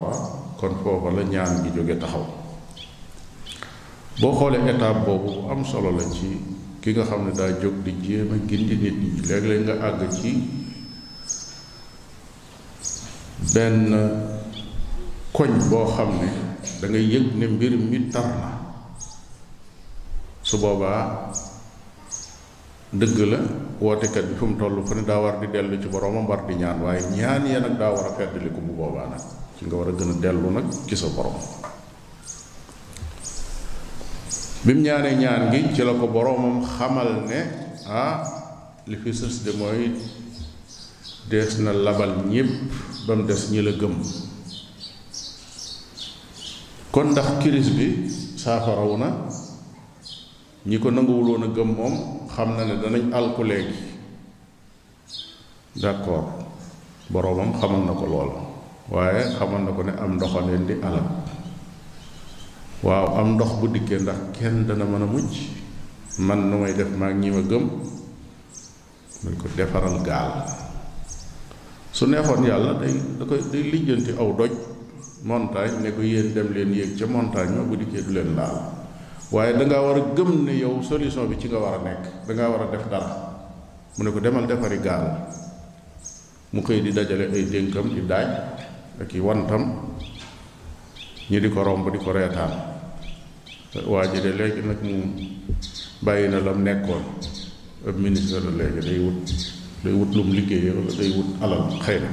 waaw kon foofa la ñaan gi jóge taxaw boo xoolee étape boobu bu am solo la ci ki nga xam ne daa jóg di jéem a gindi nit ñi léeg-léeg nga àgg ci benn koñ boo xam ne da nga yëg ne mbir mi tar na su boobaa dëgg la wootekat bi fu mu toll fu ne daa war di dellu ci boroomam war di ñaan waaye ñaan ya nag daa war a feddali ko bu boobaa nag ci nga war a gën a dellu nag ci sa borom bi mu ñaanee ñaan gi ci la ko boroomam xamal ne ah li fi sës de mooy dees na labal ñépp ba mu des ñi la gëm kon ndax kiris bi saafarawu na ñi ko nanguwuloon a gëm moom xam na ne danañ alku léegi d'accord boroomam xamal na ko lool waaye xamal na ko ne am ndox a leen di alal waaw am ndox bu dikkee ndax kenn dana mën a mucc man nu may def maa ngi ñi ma gëm mun ko defaral gaal su neexoon yàlla day da koy day lijjanti aw doj montagne ne ko yéen dem leen yéeg ca montagne ma bu dikkee du leen laal waaye dangaa war a gëm ne yow solution bi ci nga war a nekk dangaa war a def dara mu ne ko demal defari gaal mu xëy di dajale ay dénkam di daaj ak i wantam ñu di ko romb di ko reetaan waa ji de léegi nag mu bàyyi na lam nekkoon ab ministre la léegi day wut day wut lum liggéey wala day wut alal xëy na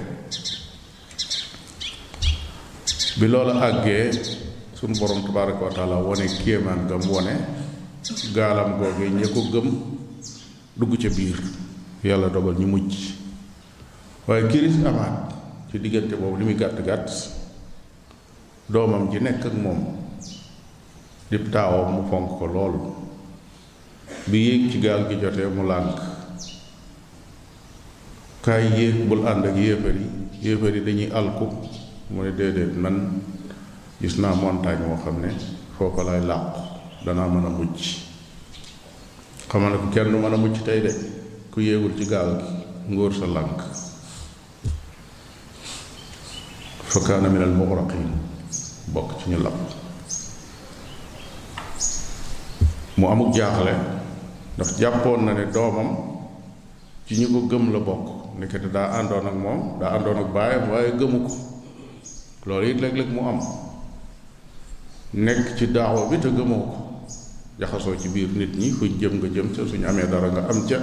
bi loolu àggee suñ borom tabaaraka wa taala wone kéemaan gam wone gaalam googu ñi ko gëm dugg ca biir yàlla dogal ñu mucc waaye kiris amaat ci diggante boobu li muy gàtt gàtt doomam ji nekk ak moom di taawam mu fonk ko lool bi yéeg ci gaal gi jotee mu lànk kaay yéeg bul ànd ak yéefar yi yéefar yi dañuy alku mu ne déedéet man gis naa montagne moo xam ne foofa lay làqu danaa mën a mucc xamal ne ko kenn du mën a mucc tey de ku yéegul ci gaal gi ngóor sa lànk fa kaana min al mugraqin bokk ci ñu lab mu amuk jaaxle ndax jàppoon na ne doomam ci ñi ko gëm la bokk ndekete daa àndoon ak moom daa àndoon ak baayam waaye gëmu ko loolu it léeg-léeg mu am nekk ci daawa bi te gëmoo ko jaxasoo ci biir nit ñi fuñ jëm nga jëm ca suñu amee dara nga am ca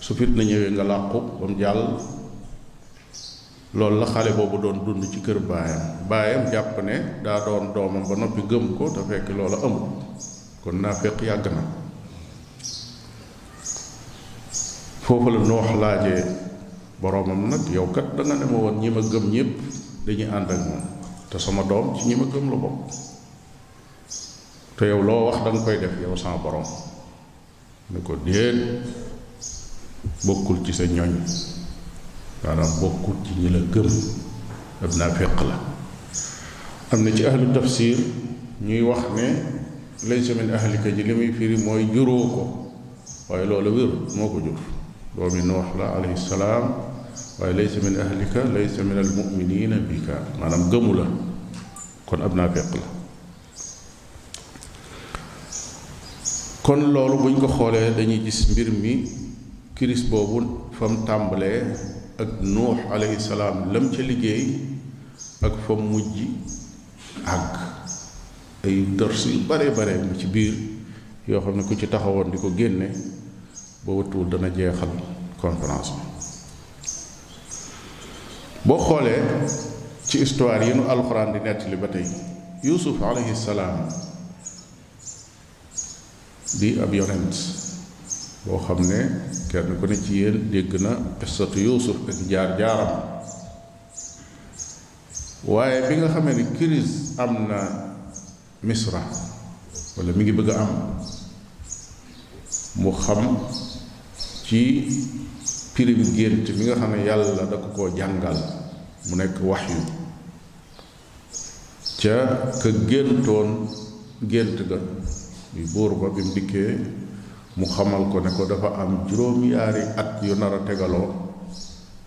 su fit na ñëwee nga làqu ba mu jàll loolu la xale boobu doon dund ci kër baayam baayam jàpp ne daa doon doomam ba noppi gëm ko te fekk loola amul kon naa fekk yàgg na foofu la noox laajee boroomam nag yow kat danga ne ma woon ñi ma gëm ñépp dañuy ànd ak moom te sama doom ci ñi ma gëm la bokk te yow loo wax danga koy def yow sama borom ne ko déet bokkul ci sa ñoñ maanaam bokkul ci ñi la gëm ab naa féq la am na ci ahlu tafsir ñuy wax ne laysa min ahlika ji li muy firi mooy juróo ko waaye loolu wéru moo ko jur doomi noox la alayhi salaam waaye laysa min ahlika laysa min almuminina bika maanaam gëmu la kon ab naafeq la kon loolu buñ ko xoolee dañuy gis mbir mi kiris boobu fa mu tàmbalee ak nuux alayhi salaam lam ca liggéey ak fa mu mujj àgg ay dërs yu bare bare mu ci biir yoo xam ne ku ci taxawoon di ko génne ba wëttuwul dana jeexal conférence bi boo xoolee ci histoire yi nu alxuraan di nettali ba tey yusuf alayhi salaam di ab yonent boo xam ne kenn ku ne ci yéen dégg na qissatu yusuf ak jaar-jaaram waaye bi nga xamee ni crise am na misra wala mi ngi bëgg a am mu xam ci pirim gént mi nga xam ne yàlla da ko koo jàngal mu nekk wax yu ca ka géntoon gént ga muy buur ba bi mu dikkee mu xamal ko ne ko dafa am juróom-yaari at yu nar a tegaloo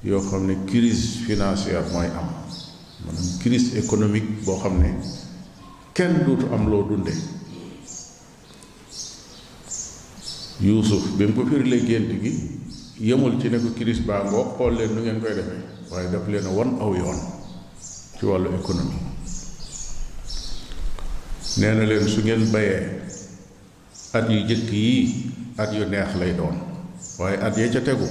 yoo xam ne crise financière mooy am maanaam crise économique boo xam ne kenn duutu am loo dunde yuusuf bi mu ko firilee gént gi yemul ci ne ko crise baa ngoo xool leen nu ngeen koy defee waaye daf leen a won aw yoon ci wàllu économie nee na leen su ngeen bayee at yu jëkk yii at yu neex lay doon waaye at yee ca tegu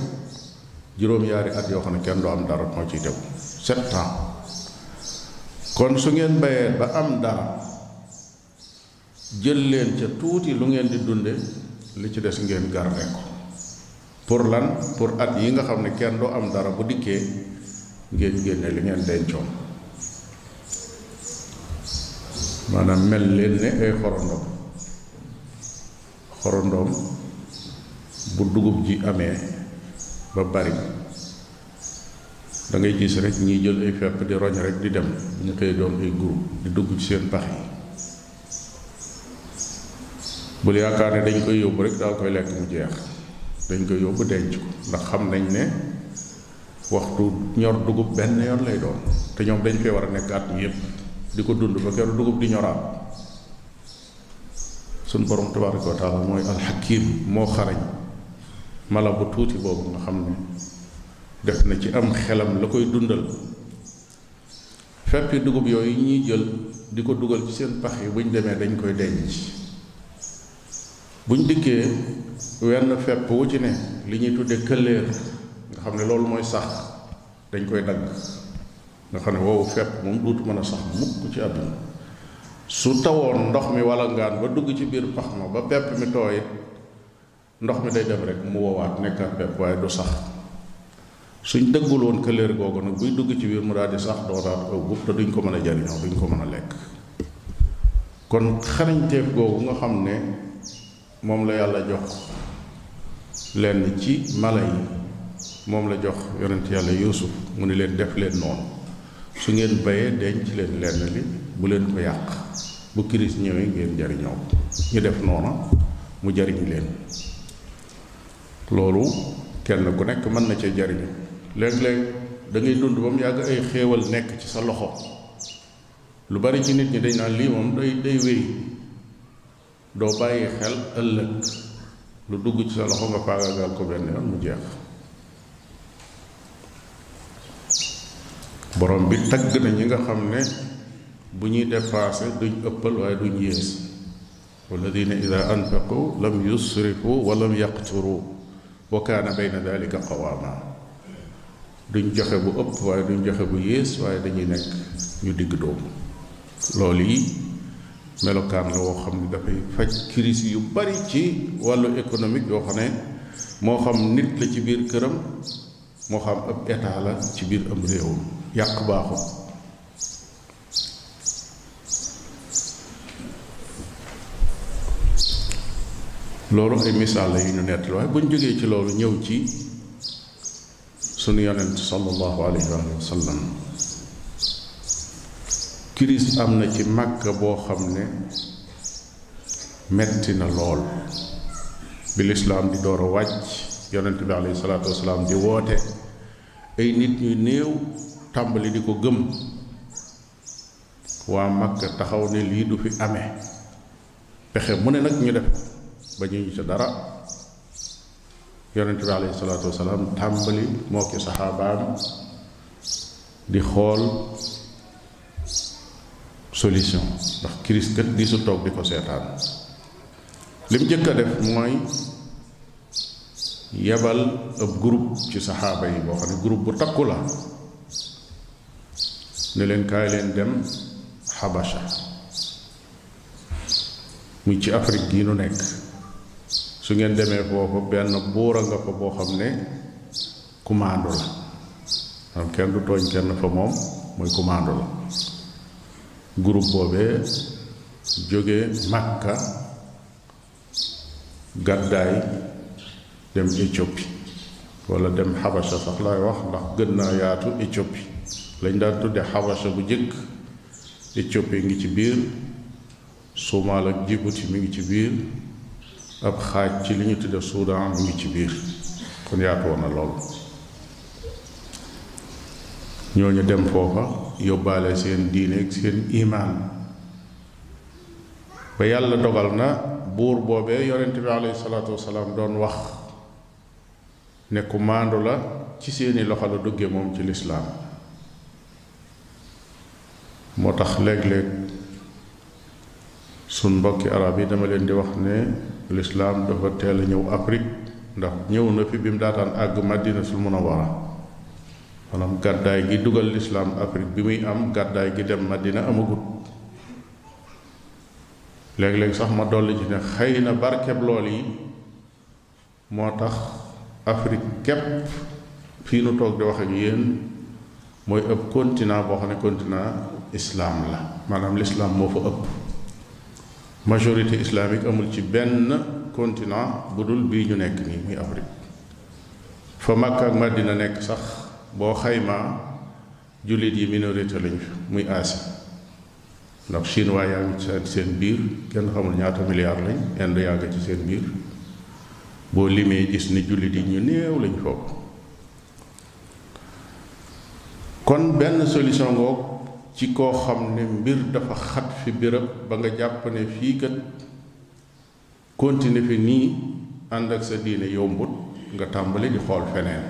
juróom-yaari at yoo xam ne kenn du am dara moo ciy tegu sept ans kon su ngeen bayee ba am dara jël leen ca tuuti lu ngeen di dunde li ci des ngeen garde ko pour lan pour at yi nga xam ne kenn du am dara bu dikkee ngeen génne li ngeen dencoon maanaam mel leen ne ay xorondoom xorondoom bu dugub ji amee ba bari da ngay gis rek ñiy jël ay fepp di roñ rek di dem ñu xëy doon ay groupe di dugg ci seen pax yi bul yaakaar ne dañ koy yóbbu rek daal koy lekk mu jeex dañ koy yóbbu denc ko ndax xam nañ ne waxtu ñor dugub benn yoon lay doon te ñoom dañ fee war a nekk at mi yépp di ko dund ba keroog dugub di ñoraat suñ borom tabaraka wa taala mooy alxakim moo xarañ mala bu tuuti boobu nga xam ne def na ci am xelam la koy dundal feppi dugub yooyu ñuy jël di ko dugal ci seen pax yi bu ñu demee dañ koy denc bu ñu dikkee wenn fepp wu ci ne li ñuy tudde këlléer nga xam ne loolu mooy sax dañ koy dagg nga xam ne woowu fepp moom duutu mën a sax mukk ci àdduna su tawoon ndox mi wala ngaan ba dugg ci biir pax ma ba pepp mi tooy ndox mi day dem rek mu woowaat nekkaat pepp waaye du sax suñ dëggul woon këleer googu nag buy dugg ci biir mu daal di sax doonaat aw gub te duñ ko mën a jariñoo duñ ko mën a lekk kon xarañteef googu nga xam ne moom la yàlla jox lenn ci mala yi moom la jox yonent yàlla yuusuf mu ni leen def leen noonu su ngeen bayee denc leen lenn li bu leen ko yàq bu kiris ñëwee ngeen jariñoo ñu def noona mu jariñ leen loolu kenn ku nekk mën na cee jariñu léeg-léeg da ngay dund ba mu yàgg ay xéewal nekk ci sa loxo lu bari ci nit ñi dañ naan lii moom day day wéy doo bàyyi xel ëllëg lu dugg ci sa loxo nga faagaagal ko benn yoon mu jeex borom bi tagg na ñi nga xam ne bu ñuy dépassé duñ ëppal waaye duñ yées walladina ida anfaqu lam yusrifu wa lam yaqturu wa kaana bayna dalika qawaama duñ joxe bu ëpp waaye duñ joxe bu yées waaye dañuy nekk ñu digg doomu loolu yi melokaan la woo xam ne dafay faj crise yu bari ci wàllu économique yoo xam ne moo xam nit la ci biir këram moo xam ab état la ci biir am réewam yàq baaxul loolu ay misaal la yu ñu nettali waaye bu ñu jógee ci loolu ñëw ci sunu yonent sallallahu alayhi wa sallam kiris am na ci màkka boo xam ne metti na lool bi lislaam di door a wàcc yonent bi alayhi salaatu wasalaam di woote ay nit ñu néew tàmbali di ko gëm waa Makka taxaw ne lii du fi amee pexe mu ne nag ñu def ba ñu ñu ca dara yonent bi alayhi salaatu wasalaam tàmbali moo ki saxaabaam di xool solution ndax crise kat di su toog di ko seetaan li mu njëkk a def mooy yebal ab groupe ci saxaaba yi boo xam ne groupe bu takku la ne leen kaay leen dem xabasha muy ci Afrique gii nu nekk su ngeen demee foofu benn buura nga fa boo xam ne kumaandu la xam kenn du tooñ kenn fa moom mooy kumaandu la groupe boobee jóge Makka gàddaay dem Éthiopie wala dem xabasa sax laay wax ndax gën naa yaatu Éthiopie lañ daan tudde xabasa bu jëkk Éthiopie ngi ci biir Somaal ak Djibouti mi ngi ci biir ab xaaj ci li ñu tudde Soudan mi ngi ci biir kon yaatu woon na lool ñooñu dem foofa yóbbaale seen diine ak seen imaan ba yàlla dogal na buur boobee yonent bi alayhi salaatu wasalaam doon wax ne ku maandu la ci seeni loxo la dugge moom ci lislaam moo tax léeg-léeg suñ mbokki arab yi dama leen di wax ne lislaam dafa teel a ñëw Afrique ndax ñëw na fi bi mu daataan àgg Madinatul Munawwara maanaam gàddaay gi dugal lislaam Afrique bi muy am gàddaay gi dem Madina amagut léeg-léeg sax ma dolli ci ne xëy na barkeb lool yi moo tax Afrique képp fii nu toog di wax ak yéen mooy ëpp continent boo xam ne continent islam la maanaam l'islam moo fa ëpp majorité islamique amul ci benn continent bu dul bii ñu nekk nii muy Afrique fa Makka ak Madina nekk sax boo xaymaa jullit yi minorité lañu fi muy Asie ndax chinois yaa ngi ci seen biir kenn xamul ñaata milliards lañ Inde yaa ngi ci seen biir boo limee gis ni jullit yi ñu néew lañ foofu kon benn solution ngoog ci koo xam ne mbir dafa xat fi béréb ba nga jàpp ne fii kat continuer fi nii ànd ak sa diine yombut nga tàmbali di xool feneen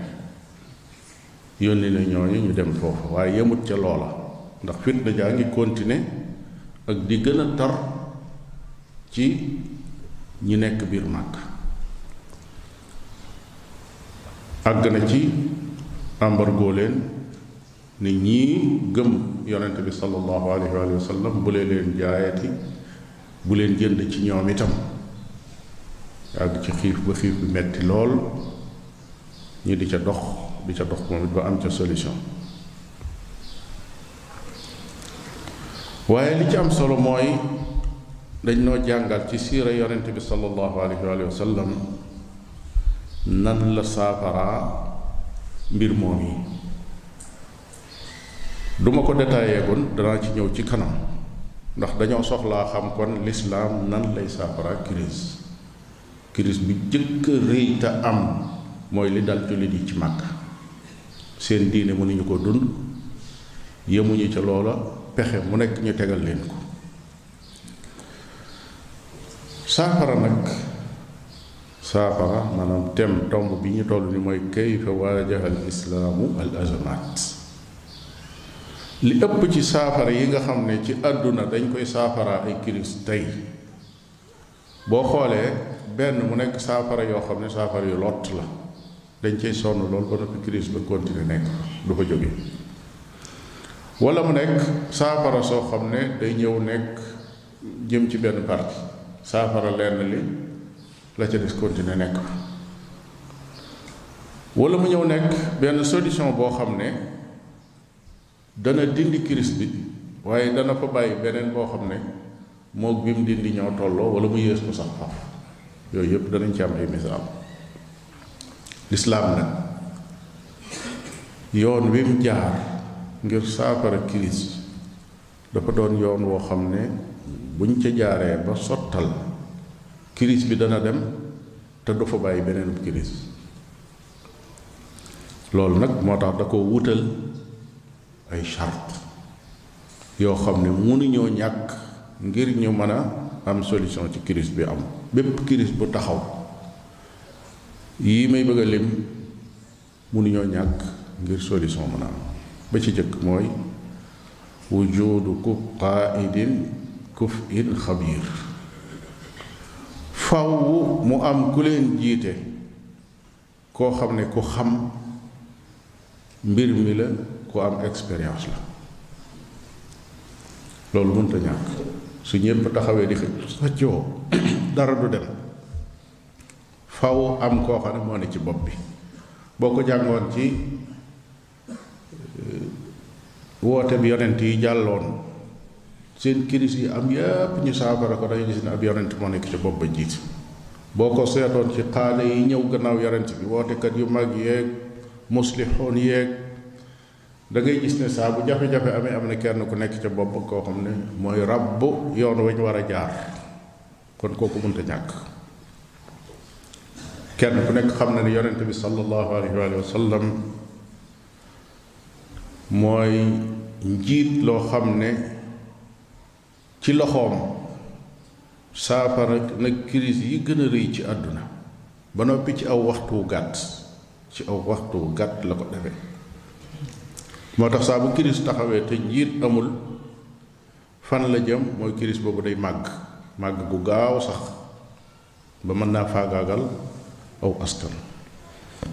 yónni na ñooñu ñu dem foofu waaye yemut ca loola ndax fitna jaa ngi continuer ak di gën a tar ci ñi nekk biir màkk àgg na ci embargo leen ne ñii gëm yonent bi sallallahu alayhi wa sallam bu leen leen jaayati bu leen jënd ci ñoom itam yàgg ci xiif ba xiif bi metti lool ñu di ca dox di ca dox moom it ba am ca solution waaye li ci am solo mooy dañ noo jàngal ci siira yonent bi sallallahu alayhi wa sallam nan la saafaraa mbir moom yi duma ko détaillé gun danaa ci ñëw ci kanam ndax dañoo soxlaa xam kon lislaam nan lay saafara crise crise bi jëkk rëy te am mooy li dal jullit yi ci màkk seen diine mënuñu ko dund yemuñu ca loola pexe mu nekk ñu tegal leen ko saafara nag saafara maanaam tem tomb bi ñu toll ni mooy kayfa waajaha al islaamu al azamaat li ëpp ci saafara yi nga xam ne ci àdduna dañ koy saafara ay kiris tey boo xoolee benn mu nekk saafara yoo xam ne saafara yu lott la dañ cey sonn lool ba noppi crise ba continuer nekk du ko jóge wala mu nekk saafara soo xam ne day ñëw nekk jëm ci benn parti saafara lenn li la ca des continuer nekk wala mu ñëw nekk benn solution boo xam ne dana dindi kiris bi waaye dana fa bàyyi beneen boo xam ne moog bi mu dindi ñoo tolloo wala mu yées ko sax faf yooyu yëpp danañ ci am ay misaal lislaam nag yoon wi mu jaar ngir saafara kiris dafa doon yoon woo xam ne buñ ca jaaree ba sottal kiris bi dana dem te du fa bàyyi beneen kiris loolu nag moo tax da ko wutal ay charte yoo xam ne mënuñoo ñàkk ngir ñu mën a am solution ci crise bi am bépp crise bu taxaw yii may bëgg a lim mënuñoo ñàkk ngir solution mën a am ba ci jëkk mooy wujudu ku qaidin kuf in xabiir faw mu am ku leen jiite koo xam ne ku xam mbir mi la ku am expérience la loolu mënta ñàkk su ñëpp taxawee di xëccoo dara du dem faw am koo xam ne moo ne ci bopp bi boo ko jàngoon ci woote bi yonent yi jàlloon seen kiris yi am yépp ñu saafara ko dañu gis ne ab yonent moo nekk ci bopp ba jiit boo ko seetoon ci xaale yi ñëw gannaaw yonent bi wootekat yu mag yeeg muslixoon yeeg da ngay gis ne saa bu jafe-jafe amee am na kenn ku nekk ca bopp koo xam ne mooy ràbb yoon wañ war a jaar kon kooku mënta ñàkk kenn ku nekk xam na ne yonente bi sallallahu alayhi wa sallam mooy njiit loo xam ne ci loxoom saafara nag crise yi gën a rëy ci àdduna ba noppi ci aw waxtu gàtt ci aw waxtu gàtt la ko defee moo tax saa bu crise taxawee te njiit amul fan la jëm mooy kiris boobu day màgg màgg gu gaaw sax ba mën naa faagaagal aw askan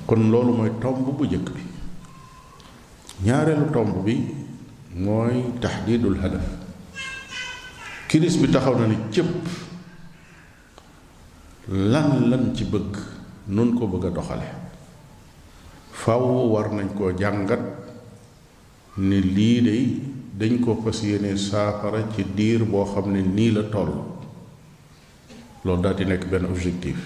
kon loolu mooy tomb bu njëkk bi ñaareelu tomb bi mooy taxdiidul hadaf kiris bi taxaw na ni cëpp lan lan ci bëgg nun ko bëgg a doxale faw war nañ koo jàngat ne lii de dañ ko fas yéene saafara ci diir boo xam ne nii la toll loolu daal di nekk benn objectif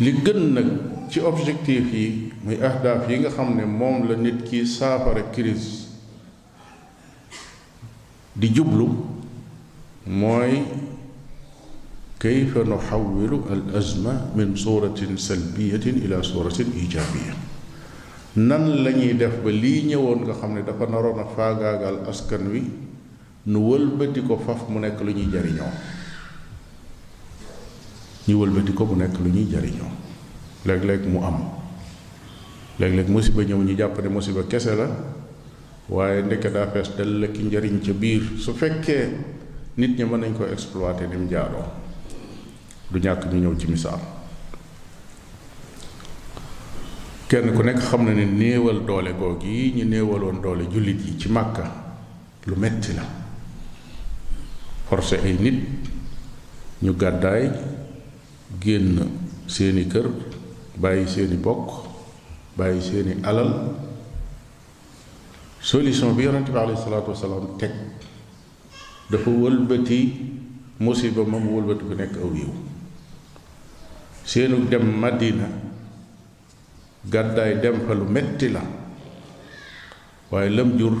li gën nag ci objectif yi muy ahdaaf yi nga xam ne moom la nit ki saafara crise di jublu mooy kayfa nuxawilu al azma min suratin salbiyatin ila suratin ijabiya nan lañuy def ba lii ñëwoon nga xam ne dafa naroon a faagaagal askan wi nu wëlbati ko faf mu nekk lu ñuy jariñoo ñu wëlbati ko mu nekk lu ñuy jariñoo léeg-léeg mu am léeg-léeg musiba ñëw ñu jàpp ne musiba kese la waaye ndeke daa fees dell ki njariñ ca biir su fekkee nit ñi mën nañ ko exploité ni mu jaaroo du ñàkk ñu ñëw ci misaal kenn ku nekk xam na ne néewal doole googu yi ñu néewaloon doole jullit yi ci màkka lu metti la forcé ay nit ñu gàddaay génn seeni kër bàyyi seeni bokk bàyyi seeni alal solution bi yonent bi alayhi salaatu wasalaam teg dafa wëlbati musiba ma mu wëlbati ku nekk aw yiw seenu dem Madina gàddaay dem fa lu metti la waaye lëm jur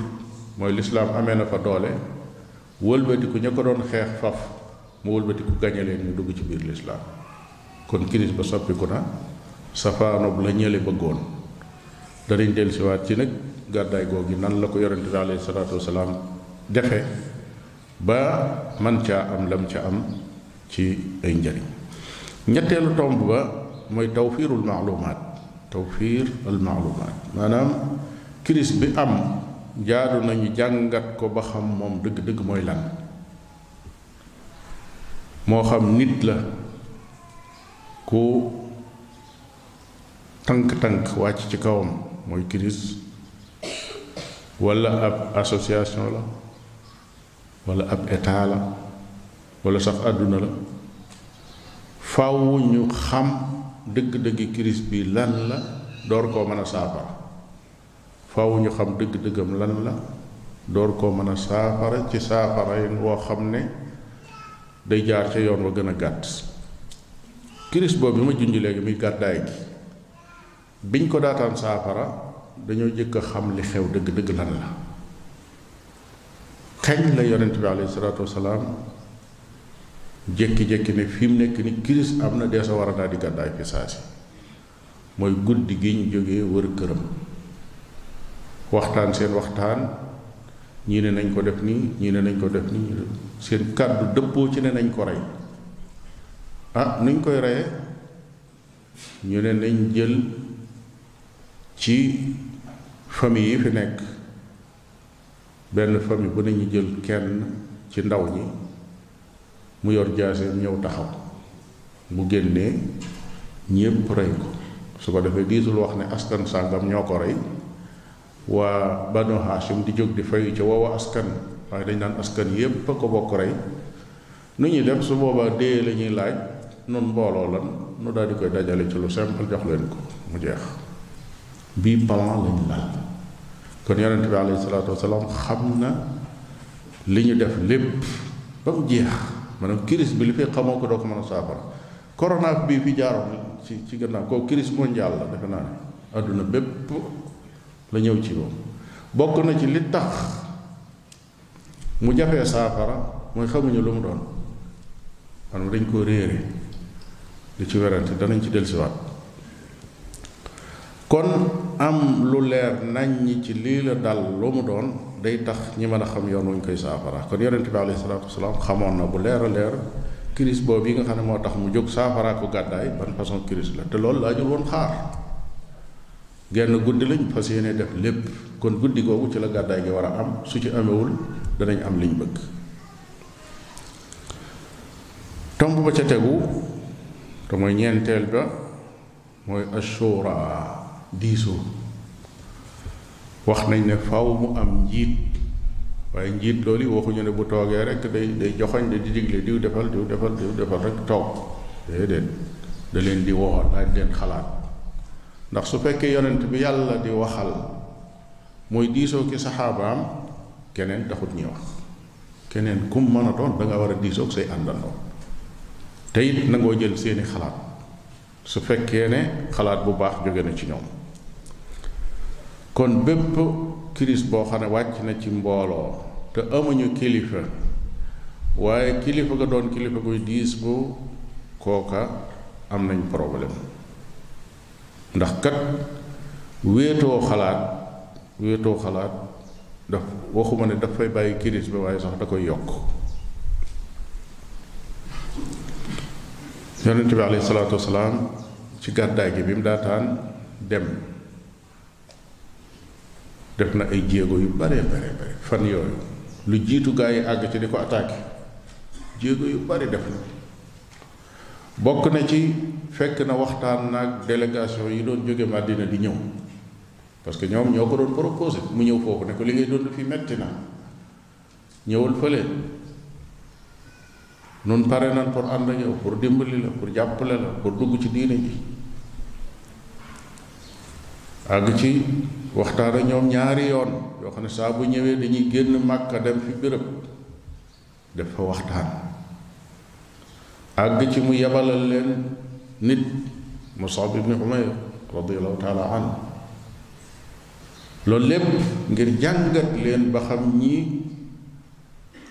mooy lislaam amee na fa doole wëlbatiku ña ko doon xeex faf mu wëlbatiku gañe leen ñu dugg ci biir lislaam kon crise ba soppiku na safaanob la ñële bëggoon danañ del siwaat ci nag gàddaay googu nan la ko yonente bi alayhi salaatu wasalaam defe ba man caa am lam ca am ci ay njariñ ñetteelu tomb ba mooy tawfiirul maalumaat tawfiir al maalumaat maanaam crise bi am jaadu nañu jàngat ko ba xam moom dëgg-dëgg mooy lan moo xam nit la ku tànk-tànk wàcc ci kawam mooy crise walla ab association la wala ab état la wala sax àdduna la faaw ñu xam dëgg-dëggi crise bi lan la door koo mën a saafara faaw ñu xam dëgg-dëggam lan la door koo mën a saafara ci saafara yi woo xam ne day jaar ca yoon wa gën a gàtt crise boobu bi ma junj léegi muy gàddaay gi biñ ko daataan saafara dañoo jëkk a xam li xew dëgg-dëgg lan la kañ la yonent bi alayhi salaatu wasalaam jékki-jékki ne fi mu nekk ni kiris am na dee sa war a daal di gàddaay fi saa si mooy guddi gi ñu jógee wër këram waxtaan seen waxtaan ñii ne nañ ko def nii ñii ne nañ ko def nii seen kàddu dëppoo ci ne nañ ko rey ah nuñ koy reyee ñu ne nañ jël ci famille yi fi nekk benn famille bu nañu jël kenn ci ndaw ñi mu yor jaaseem ñëw taxaw mu génnee ñépp rey ko su ko defee diisul wax ne askan sàngam ñoo ko rey waa banu haashim di jóg di fayu ca woowa askan waaye dañ naan askan yépp a ko bokk rey nu ñuy def su boobaa dee la ñuy laaj nun mbooloo lan nu daal di koy dajale ci lu simple jox leen ko mu jeex bii plan lañ lal kon yonente bi alayhi salaatu wasalaam xam na li ñu def lépp ba mu jeex maanaam kiris bi li fi xamoo ko doo ko mën a saafara corona bi fi jaaroon ci ci gannaaw kooku crise mondiale la defe naa ne àdduna bépp la ñëw ci moom bokk na ci li tax mu jafee saafara mooy xamuñu lu mu doon maanaam dañ ko réere di ci werante danañ ci dellusiwaat kon am lu leer naññ ci lii la dal lu mu doon day tax ñi mën a xam yoon wuñ koy saafara kon yonent bi alayhi salaatu wasalaam xamoon na bu leer a leer crise boobu yi nga xam ne moo tax mu jóg saafara ko gàddaay ban façon crise la te loolu laajul woon xaar genn guddi lañ fas yéene def lépp kon guddi googu ci la gàddaay gi war a am su ci amewul danañ am liñ bëgg tomb ba ca tegu te mooy ñeenteel ba mooy ashura diisoo wax nañ ne faw mu am njiit waaye njiit loolu yi waxuñu ne bu toogee rek day day joxoñ de di digle diw defal diw defal diw defal rek toog déedéet da leen di woo laaj leen xalaat ndax su fekkee yonent bi yàlla di waxal mooy diisoo ki saxaabaam keneen taxut ñuy wax keneen kum mën a doon da nga war a diisoog say àndandoo te it nangoo jël seeni xalaat su fekkee ne xalaat bu baax jóge na ci ñoom kon bépp crise boo xam ne wàcc na ci mbooloo te amuñu kilifa waaye kilifa ga doon kilifa guy diis bu kooka am nañ problème ndax kat wéetoo xalaat wéetoo xalaat daf waxuma ne daf fay bàyyi kiris ba waaye sax da koy yokk yonente bi alayhi salaatu wasalaam ci gàddaay gi bi mu daataan dem def na ay jéego yu bare bare bare fan yooyu lu jiitu gaa yi àgg ci di ko attaqué jéego yu bari def na bokk na ci fekk na waxtaan naag délégation yi doon jóge Madina di ñëw parce que ñoom ñoo ko doon proposé mu ñëw foofu ne ko li ngay dund fi metti na ñëwal fële nun pare nan pour ànd ak yow pour dimbali la pour jàppale la pour dugg ci diine ji àgg ci waxtaan ak ñoom ñaari yoon yoo xam ne saa bu ñëwee dañuy génn màkka dem fi béréb def fa waxtaan àgg ci mu yebalal leen nit Musab ibn Umayr radiallahu taala anhu loolu lépp ngir jàngat leen ba xam ñii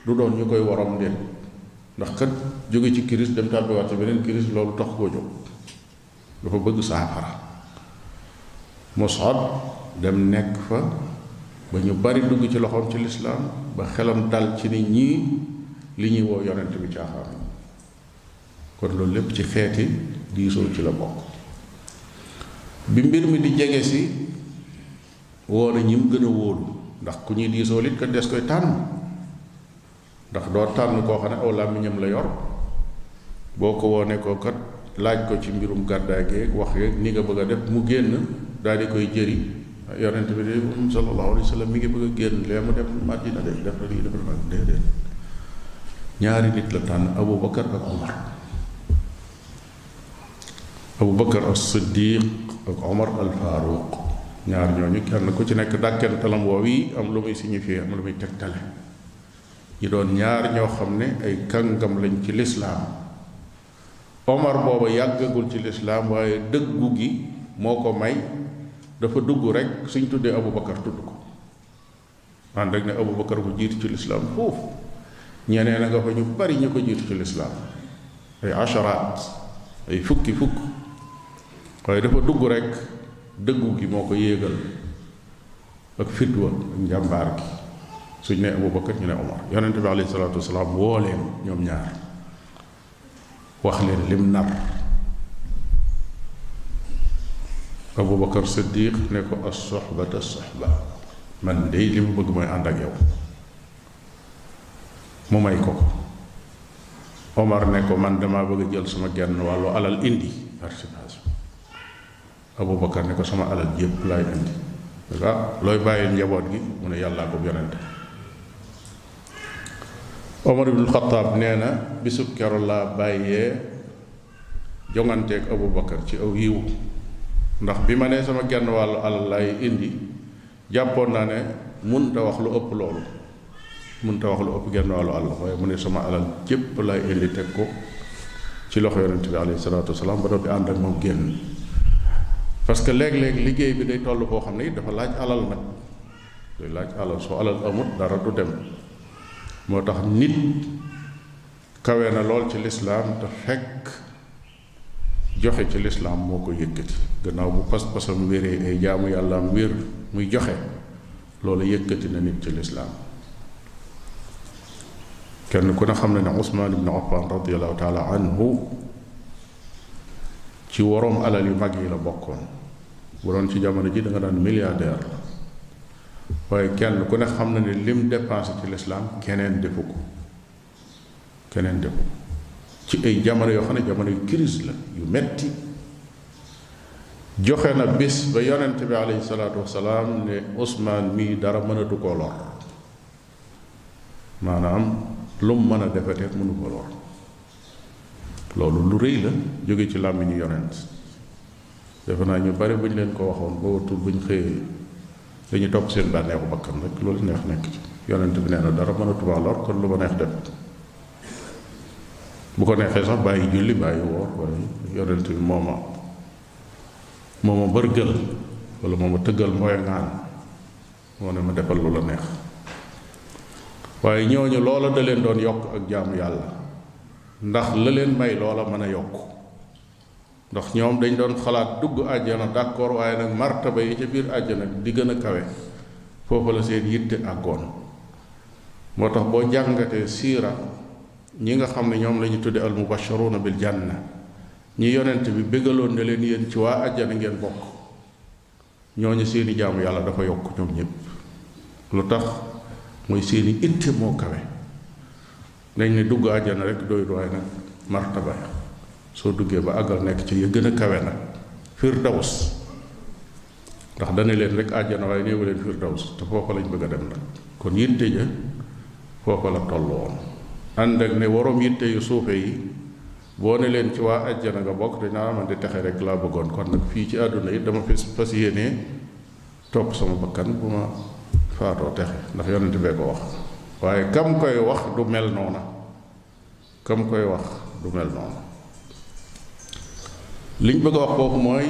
du doon ñu koy waram leen ndax kat jóge ci kiris dem tàbbiwaat ci beneen kiris loolu tax koo jóg dafa bëgg saafara Musab dem nekk fa ba ñu bari dugg ci loxoom ci lislaam ba xelam dal ci ni ñii li ñuy woo yonent bi caaxaan kon loolu lépp ci xeeti diisoo ci la bokk bi mbir mi di jege si woo na ñi mu gën a wóolu ndax ku ñuy diisoo lit ko des koy tànn ndax doo tànn koo xam ne aw làmmiñam la yor boo ko woone ko kat laaj ko ci mbirum gàddaay geeg wax yeeg ni nga bëgg a def mu génn daal di koy jëri yonent bi de moom sallallahu alayhi wa sallam mi ngi bëgg a génn lee mu dem Madina de def na lii def na déedéet ñaari nit la tànn Abu Bakar ak Omar Abu Bakar as Siddiq ak Omar al Faruq ñaar ñooñu kenn ku ci nekk dàkkantalam woow yi am lu muy signifié am lu muy tegtale ñu doon ñaar ñoo xam ne ay kàngam lañ ci lislaam Omar booba yàggagul ci lislaam waaye dëggu gi moo ko may dafa dugg rek suñ tuddee Abu Bakar tudd ko ànd ak ne Abu Bakar ko jiitu ci lislaam foofu ñeneen a nga fa ñu bari ñu ko jiitu ci lislaam ay asharaat ay fukki fukk waaye dafa dugg rek dëggu gi moo ko yéegal ak fitwa ak njàmbaar gi suñ ne Abu Bakar ñu ne Omar yonente bi alayhi salaatu wasalaam woo leen ñoom ñaar wax leen lim nar abu bakar siddiq ne ko as soxbata soxba man dey li mu bëgg mooy ànd ak yow mu may ko ko omar ne ko man dama bëgg a jël sama genn wàllu alal indi participation Abubakar ne ko sama alal yépp laay indi ne ko ah looy bàyyil njaboot gi mu ne yàllaa ko yonente Omar ibn Xattaab nee na bisub kero laa bàyyee jonganteeg Abubakar ci aw yiw ndax bi ma ne sama genn wàllu alal laay indi jàppoon naa ne munta wax lu ëpp loolu munta wax lu ëpp genn wàllu àll waaye mu ne sama alal jépp lay indi teg ko ci loxo yonent bi alayhi salaatu wasalaam ba noppi ànd ak moom génn parce que léeg-léeg liggéey bi day toll boo xam ne it dafa laaj alal nag day laaj alal soo alal amut dara du dem moo tax nit kawe na lool ci lislaam te fekk joxe ci lislaam moo ko yëkkati gannaaw bu pas-pasam wéree ay jaamu yàlla am wér muy joxe loolu yëkkati na nit ci lislaam kenn ku ne xam ne ne Usmaan ibn Affan radiallahu taala anhu ci waroom alal yu mag yi la bokkoon bu doon ci jamono ji da nga daan milliardaire la waaye kenn ku ne xam na ne lim dépensé ci lislaam keneen defu ko keneen dem ci ay jamono yoo xam ne jamono yu crise la yu metti joxe na bis ba yonent bi alayhi salaatu wasalaam ne Usmaan mii dara mënatu koo lor maanaam lu mu mën a defateet mënu ko lor loolu lu rëy la jóge ci làmmiñu yonent defe naa ñu bari bu ñu leen ko waxoon ba watul bu ñu xëyee dañuy topp seen bànneexu bakkan rek loolu neex nekk ci yonent bi nee na dara mënatuma lor kon lu ma neex def bu ko neexee sax bàyyi julli bàyyi woor wala yonent bi moo ma moo ma bërgël wala moo ma tëggal mooy ngaan moo ne ma defal lu la neex waaye ñooñu loola da leen doon yokk ak jaamu yàlla ndax la leen may loola mën a yokk ndax ñoom dañ doon xalaat dugg àjjana d'accord waaye nag martaba yi ca biir àjjana di gën a kawe foofu la seen yitte àggoon moo tax boo jàngatee siira ñi nga xam ne ñoom la ñu tudde al mubasharuna bil janna ñi yonent bi bégaloon ne leen yéen ci waa àjjana ngeen bokk ñooñu seeni jaamu yàlla dafa yokk ñoom ñëpp lu tax mooy seeni itte moo kawe dañ ne dugg àjjana rek doy doy nag martaba ya soo duggee ba àggal nekk ci ya gën a kawe nag firdaws ndax dana leen rek àjjana waaye néewu leen firdaws te foofa lañ bëgg a dem nag kon yitte ja foofa la toll woon ànd ak ne waroom yitte yu suufe yi boo ne leen ci waa àjjana nga bokk dañ naa man di texe rek laa bëggoon kon nag fii ci àdduna yi dama fes fas yéenee topp sama bakkan bu ma faatoo texe ndax yonent bee ko wax waaye kam koy wax du mel noona kam koy wax du mel noona liñ bëgg a wax foofu mooy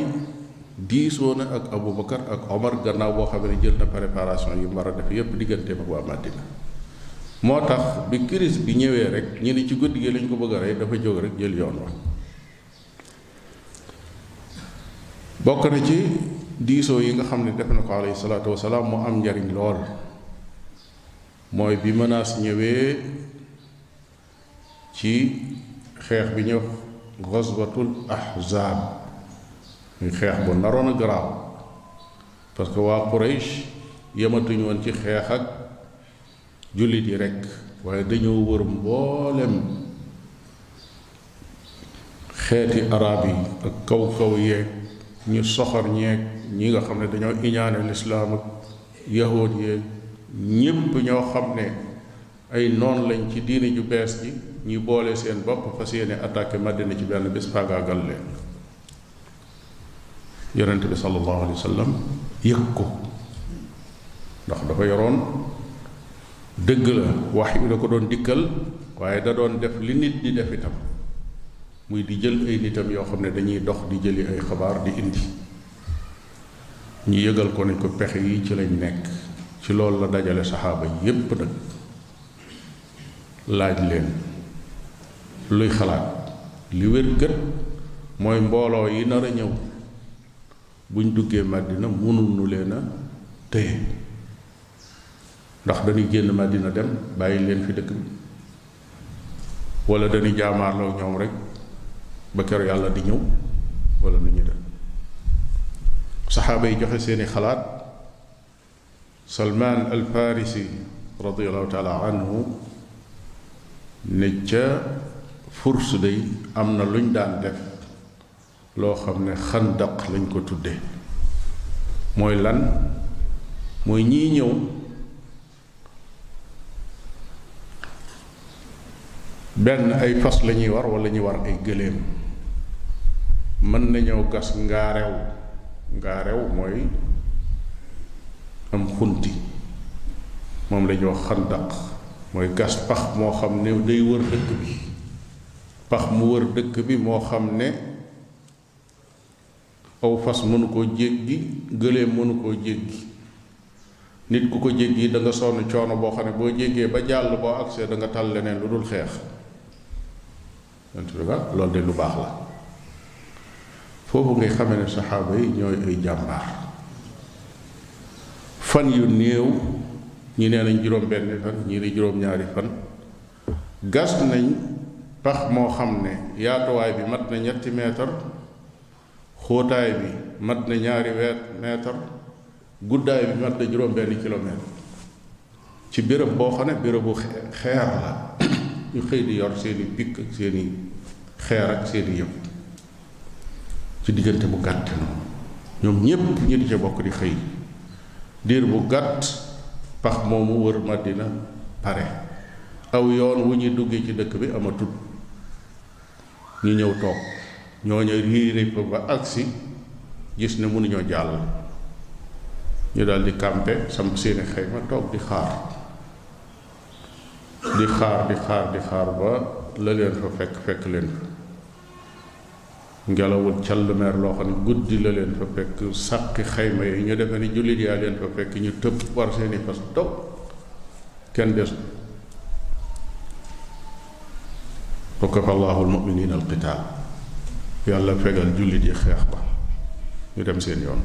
diisoo na ak Aboubacar ak Omar gannaaw boo xam ne jël na préparation yi mu war a def yépp digganteem ak waa Madina moo tax bi crise bi ñëwee rek ñu ni ci guddi gi lañ ko bëgg a rey dafa jóg rek jël yoon wa bokk na ci diisoo yi nga xam ne def na ko alayhi salaatu wasalaam mu am njariñ lool mooy bi menace ñëwee ci xeex bi ñëw gazwatul ahzaab muy xeex bu naroon a garaaw parce que waa Quraysh yematuñu woon ci xeex ak jullit yi rekk waaye dañoo wër mboolem xeeti araab yi ak kaw kaw yeeg ñu soxor ñeeg ñi nga xam ne dañoo iñaane lislaam ak yahood yeeg ñépp ñoo xam ne ay noon lañ ci diine ju bees ji ñuy boole seen bopp fas yéene attaqué Madina ci benn bés faagaagal leen yonent bi sallallahu alayhi wa sallam yëg ko ndax dafa yoroon dëgg la wax yu da ko doon dikkal waaye da doon def li nit di def itam muy di jël ay nitam yoo xam ne dañuy dox di jëli ay xabaar di indi ñu yëgal ko ne ko pexe yi ci lañ nekk ci loolu la dajale saxaaba yépp nag laaj leen luy xalaat li wér gët mooy mbooloo yi nar a ñëw buñ duggee Madina mënul nu leen a téye ndax dañuy génn Madina dem bàyyi leen fi dëkk bi wala dañuy jaamaarloo ñoom rek ba keroog yàlla di ñëw wala nu ñu def saxaaba yi joxe seeni xalaat salmaan al farisi radiallahu taala anhu ne ca furs day am na luñ daan def loo xam ne xandaq lañ ko tudde mooy lan mooy ñii ñëw benn ay fas la ñuy war wala ñu war ay gëléem mën nañoo gas ngaarew ngaarew mooy am xunti moom la ñuy wax xandaq mooy gas pax moo xam ne day wër dëkk bi pax mu wër dëkk bi moo xam ne aw fas mënu koo jéggi gëléem mënu koo jéggi nit ku ko jéggi da nga sonn coono boo xam ne boo jéggee ba jàll boo agsee da nga tal leneen lu dul xeex loolu de lu baax la foofu ngay xamee ne saxaaba yi ñooy ay jàmbaar fan yu néew ñi nee nañ juróom benn fan ñii di juróom ñaari fan gas nañ pax moo xam ne yaatuwaay bi mat na ñetti meetar xóotaay bi mat na ñaari weer meetar guddaay bi mat na juróom benn kilomètre ci béréb boo xam ne bérébu xeer la ñu xëy di yor seeni pikk ak seeni xeer ak seeni yëpp ci diggante bu gàtt noonu ñoom ñépp ñu di ca bokk di xëy diir bu gàtt pax moomu wër Madina pare aw yoon wu ñuy duggee ci dëkk bi amatul ñu ñëw toog ñooñu riire ko ba agsi gis ne mënuñoo jàll ñu daal di campé samp seeni xayma toog di xaar di xaar di xaar di xaar ba la leen fa fekk fekk leen fa ngelawul callumeer loo xam ne guddi la leen fa fekk sàqi xayma yi ñu defe ni jullit yaa leen fa fekk ñu tëb war seeni fas topp kenn des wa kafa allahu almuminina alqitaal yàlla fegal jullit yi xeex ba ñu dem seen yoon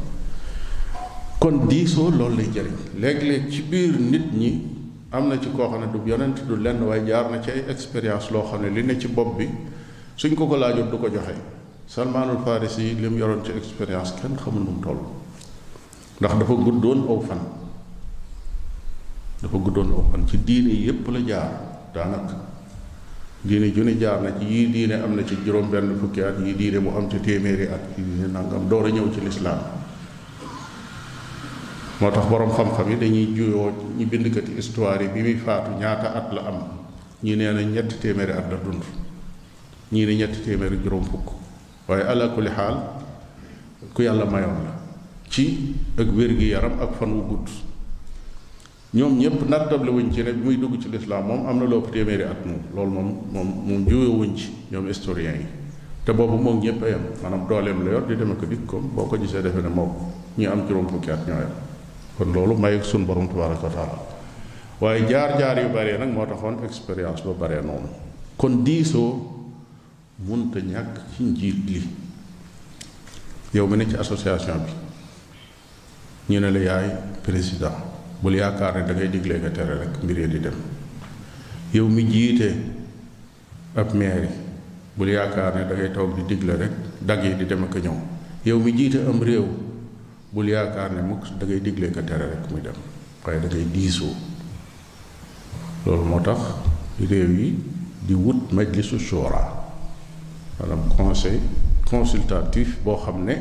kon diisoo loolu lay jëriñ léeg-léeg ci biir nit ñi am na ci koo xam ne du yonent du lenn waaye jaar na ci ay expérience loo xam ne li ne ci bopp bi suñ ko ko laajoon du ko joxe salmaanul faris yi li mu yoroon ci expérience kenn xamul nu mu toll ndax dafa guddoon aw fan dafa guddoon aw fan ci diine yépp la jaar daanaka diine ju ne jaar na ci yii diine am na ci juróom benn fukki at yii diine mu am ci téeméeri at yii diine nangam door a ñëw ci lislaam moo tax boroom xam-xam yi dañuy juyoo ñu bindkati histoire yi bi muy faatu ñaata at la am ñii nee na ñetti téeméeri at la dund ñii ne ñetti téeméeri juróom fukk waaye ala kulli xaal ku yàlla mayoon la ci ak wér gi yaram ak fan wu gudd ñoom ñëpp nattable wuñ ci ne bi muy dugg ci lislaam moom am na lu ëpp téeméeri at moom loolu moom moom moom juwe wuñ ci ñoom historien yi te boobu moom ñëpp a yem maanaam dooleem la yor di deme ko dikk comme boo ko gisee defe ne moom ñu am juróom fukki at ñoo yem kon loolu may ak sun borom tabaraka wa taala waaye jaar-jaar yu bare nag moo taxoon expérience ba bare noonu kon diisoo munta ñàkk ci njiit li yow mi ne ci association bi ñu ne la yaay président bul yaakaar ne da ngay digle nga tere rek mbir yi di dem yow mi jiite ab maire bul yaakaar ne da ngay toog di digle rek dagg yi di dem ak a ñëw yow mi jiite am réew bul yaakaar ne mukk da ngay digle nga tere rek muy dem waaye da ngay diisoo loolu moo tax réew yi di wut majlisu shura maanaam conseil consultatif boo xam ne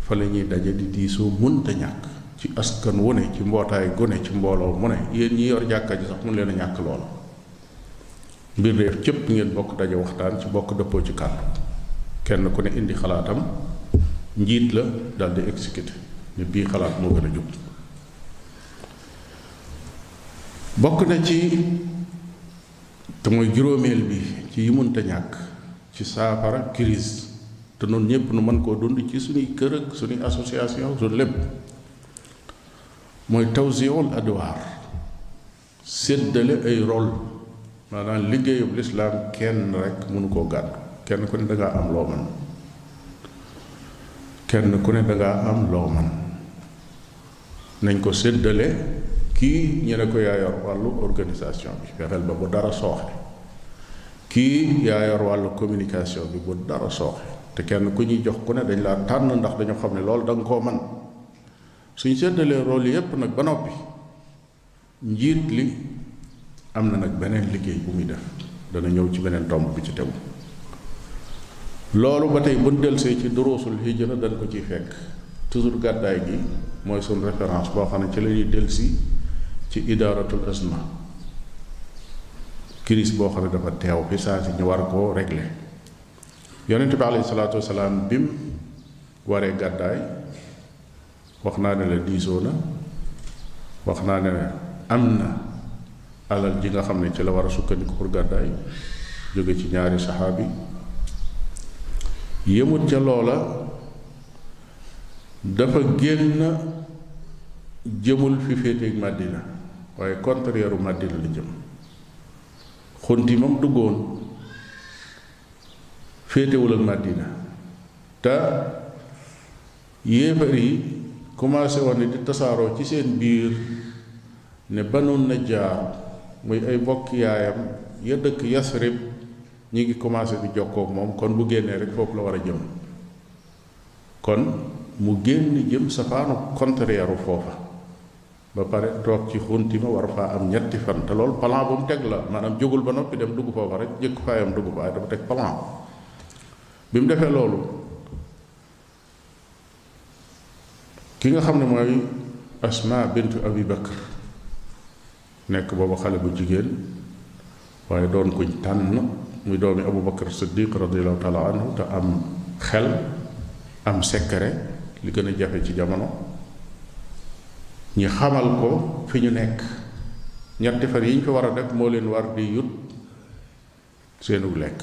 fa la ñuy daje di diisoo mënta ñàkk ci askan wu ne ci mbootaay gu ne ci mbooloo mu ne yéen ñi yor jàkka ji sax mun leen a ñàkk loolu mbir réew cëpp ngeen bokk daje waxtaan ci bokk dëppoo ci kàddu kenn ku ne indi xalaatam njiit la daal di exécuter ne bii xalaat moo gën a jub bokk na ci te mooy juróomeel bi ci yi mënta ñàkk ci saafara crise te noonu ñëpp nu mën koo dund ci suñuy kër ak suñuy association suñu lépp mooy tawsiul adwaar séddale ay rôle maanaam liggéeyub lislaam kenn rek mënu koo gàddu kenn ku ne dangaa am loo man kenn ku ne dangaa am loo man nañ ko séddale kii ñu ne ko yaa yor wàllu organisation bi fexeel ba bu dara sooxe kii yaa yor wàllu communication bi bu dara sooxe te kenn ku ñuy jox ku ne dañ laa tànn ndax dañu xam ne loolu da nga koo man suñ séddalee rôle yépp nag ba noppi njiit li am na nag beneen liggéey bu muy def dana ñëw ci beneen tomb bi ci tegu loolu ba tey bu ñu delsee ci duruusul hijra dañ ko ciy fekk toujours gàddaay gi mooy suñ référence boo xam ne ci la ñuy delsi ci idaaratul asma crise boo xam ne dafa teew fi saa si ñu war koo régler yonent bi alayhi salaatu wasalaam bim waree gàddaay wax naa ne la diisoo na wax naa ne am na alal ji nga xam ne ci la war a sukkandiku pour gàddaay jóge ci ñaari saxaabi yëmut ca loola dafa génn jëmul fi féeteeg Madina waaye contraire u Madina la jëm xunti moom duggoon féetewul ak Madina te yéefar yi commencé woon ne di tasaaroo ci seen biir ne banu najjaar muy ay bokk yaayam ya dëkk yasrib ñi ngi commencé di jokkook moom kon bu génnee rek foofu la war a jëm kon mu génn jëm safaanu contraire foofa ba pare toog ci xunti ma war faa am ñetti fan te loolu plan bu mu teg la maanaam jógul ba noppi dem dugg foofa rek jëkk faayam dugg faay dafa teg plan bi mu defee loolu ki nga xam ne mooy asma bint abi bakar nekk booba xale bu jigéen waaye doon kuñ tànn muy doomi abu bakar siddiq radiallahu taala anhu te am xel am sekkare li gën a jafe ci jamono ñi xamal ko fi ñu nekk ñetti fan yi ñu fi war a def moo leen war di yut seenu lekk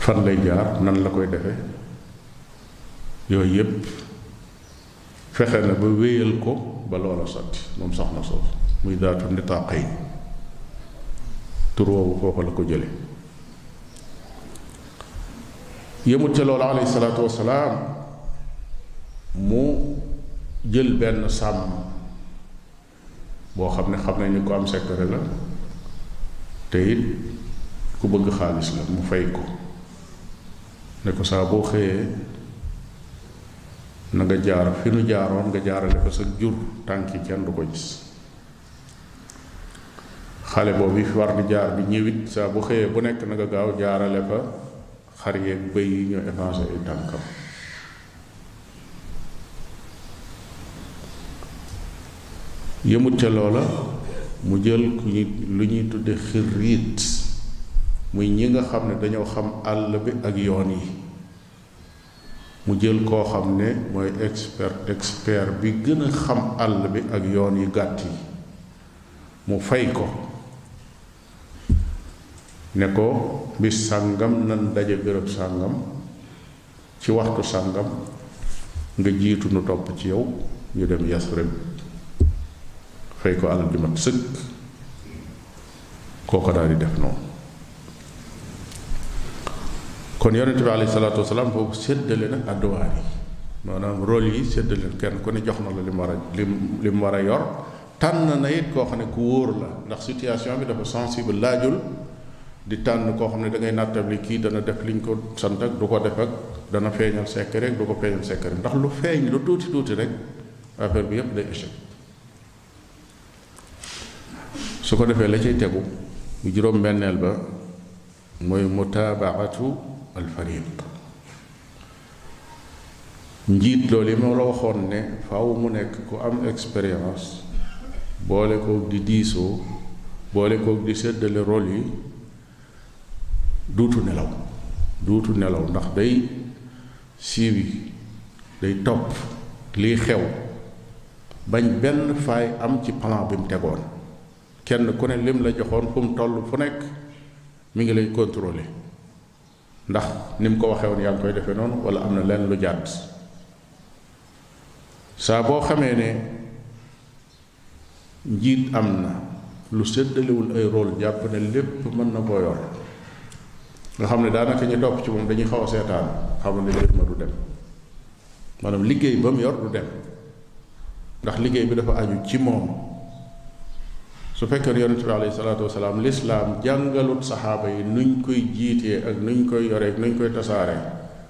fan lay jaar nan la koy defe yooyu yépp fexe na ba wéyal ko ba loola sotti moom soxna soosu muy daatu nitaaqa yi tur woowu foofu la ko jële yëmut ca loolu alayhi salaatu wasalaam mu jël benn sàmm boo xam ne xam nañ ne ku am secret la te it ku bëgg xaalis la mu fay ko ne ko saa boo xëyee na nga jaar fi nu jaaroon nga jaarale ko sa jur tànk yi kenn du ko gis xale boobu fi war di jaar di ñëwit saa bu xëyee bu nekk na nga gaaw jaarale fa xar yeeg bëy yi ñoo effacé ay tànkam yëmut ca loola mu jël ku ñu lu ñuy tudde xirriit muy ñi nga xam ne dañoo xam àll bi ak yoon yi mu jël koo xam ne mooy expert expert bi gën a xam àll bi ak yoon yu gàtt yi mu fay ko ne ko bis sàngam nan daje béréb sàngam ci waxtu sàngam nga jiitu nu topp ci yow ñu dem Yasrib fay ko alal ju mat sëkk kooko daal di def noonu kon yonent bi alayhi salaatu wasalaam foofu séddale na adduwaar yi maanaam rôle yi séddale kenn ku ne jox na la li mu war a li mu war a yor tànn na it koo xam ne ku wóor la ndax situation bi dafa sensible laajul di tànn koo xam ne da ngay nattabli kii dana def liñ ko sant ak du ko def ak dana feeñal sekk rek du ko feeñal sekk rek ndax lu feeñ lu tuuti tuuti rek affaire bi yépp day échec su ko defee la cay tegu bu juróom-benneel ba mooy mutaabaatu al fariq njiit loolu yi ma la waxoon ne faaw mu nekk ku am expérience boole koog di diisoo boole koog di séddale rôle yi duutu nelaw duutu nelaw ndax day siiwi day topp liy xew bañ benn faay am ci plan bi mu tegoon kenn ku ne lim la joxoon fu mu toll fu nekk mi ngi lay contrôler ndax ni mu ko waxee woon yaa ngi koy defee noonu wala am na lenn lu jàdd saa boo xamee ne njiit am na lu séddalewul ay rôle jàpp ne lépp mën na koo yor nga xam ne daanaka ñu topp ci moom dañuy xaw a seetaan xam ne mbir ma du dem maanaam liggéey ba mu yor du dem ndax liggéey bi dafa aju ci moom su fekkee ne yonente bi alayhi salaatu wasalaam lislaam jàngalut saxaaba yi nuñ koy jiitee ak nuñ koy yoree ak nuñ koy tasaare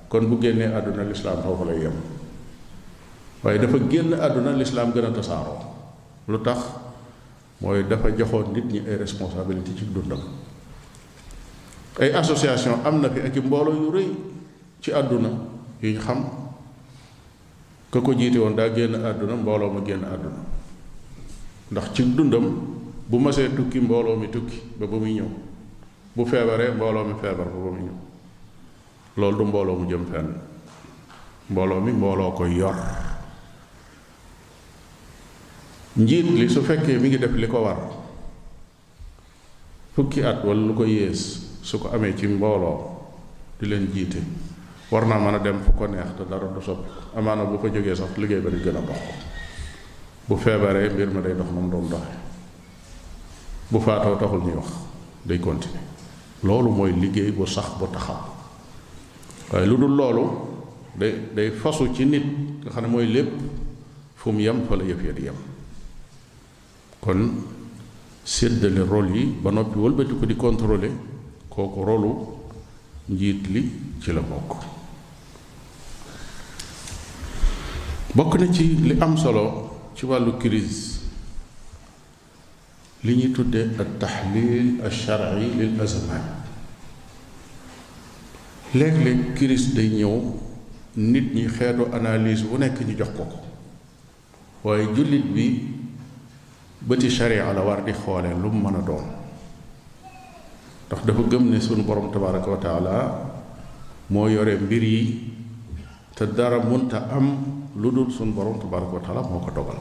kon bu génnee àdduna lislaam foofu lay yem waaye dafa génn àdduna lislaam gën a tasaaroo lu tax mooy dafa joxoon nit ñi ay responsabilité ci dundam ay association am na fi ak i mbooloo yu rëy ci àdduna yuñ xam ka ko jiite woon daa génn àdduna mbooloo ma génn àdduna ndax ci dundam bu masee tukki mbooloo mi tukki ba ba muy ñëw bu feebaree mbooloo mi feebar ba ba muy ñëw loolu du mbooloo mu jëm fenn mbooloo mi mbooloo ko yor njiit li su fekkee mi ngi def li ko war fukki at wala lu ko yées su ko amee ci mbooloo di leen jiite war naa mën a dem fu ko neex te dara du soppi amaana bu ko jógee sax liggéey ba di gën a dox bu feebaree mbir ma day dox na mu doon doxe bu faatoo taxul ñuy wax day continuer loolu mooy liggéey bu sax bu taxaw waaye lu dul loolu day day fasu ci nit nga xam ne mooy lépp fu mu yem fa la yëf ya di yem kon séddale rôle yi ba noppi wëlbati ko di contrôler kooku rolu njiit li ci la bokk bokk na ci li am solo ci wàllu crise li ñuy tudde al taxlil al sharci lil azamaat léeg-léeg crise day ñëw nit ñi xeetu analyse bu nekk ñu jox ko ko waaye jullit bi bëti sharia la war di xoole lu mu mën a doon ndax dafa gëm ne sunu borom tabaraka wa taala moo yore mbir yi te dara munta am lu dul sunu borom tabaraka wa taala moo ko dogal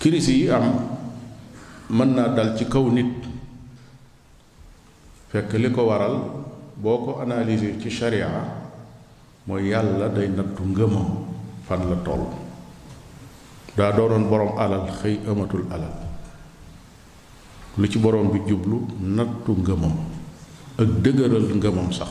crise yi am mën naa dal ci kaw nit fekk li ko waral boo ko analyser ci sharia mooy yàlla day nattu ngëmam fan la toll daa doonoon boroom alal xëy amatul alal lu ci boroom bi jublu nattu ngëmam ak dëgëral ngëmam sax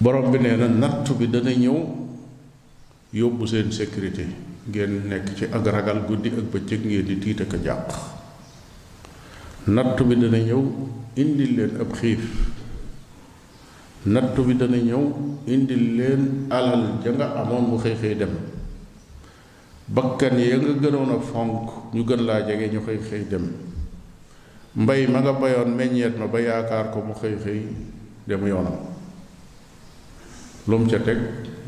borom bi nee na natt bi dana ñëw yóbbu seen sécurité ngeen nekk ci ak ragal guddi ak bëccëg ngeen di tiit ak a jàq natt bi dana ñëw indil leen ab xiif natt bi dana ñëw indil leen alal ja nga amoon bu xëy xëy dem bakkan ya nga gënoon a fonk ñu gën laa jege ñu xëy xëy dem mbay ma nga bayoon meññeet ma ba yaakaar ko mu xëy xëy dem yoonam lu mu ca teg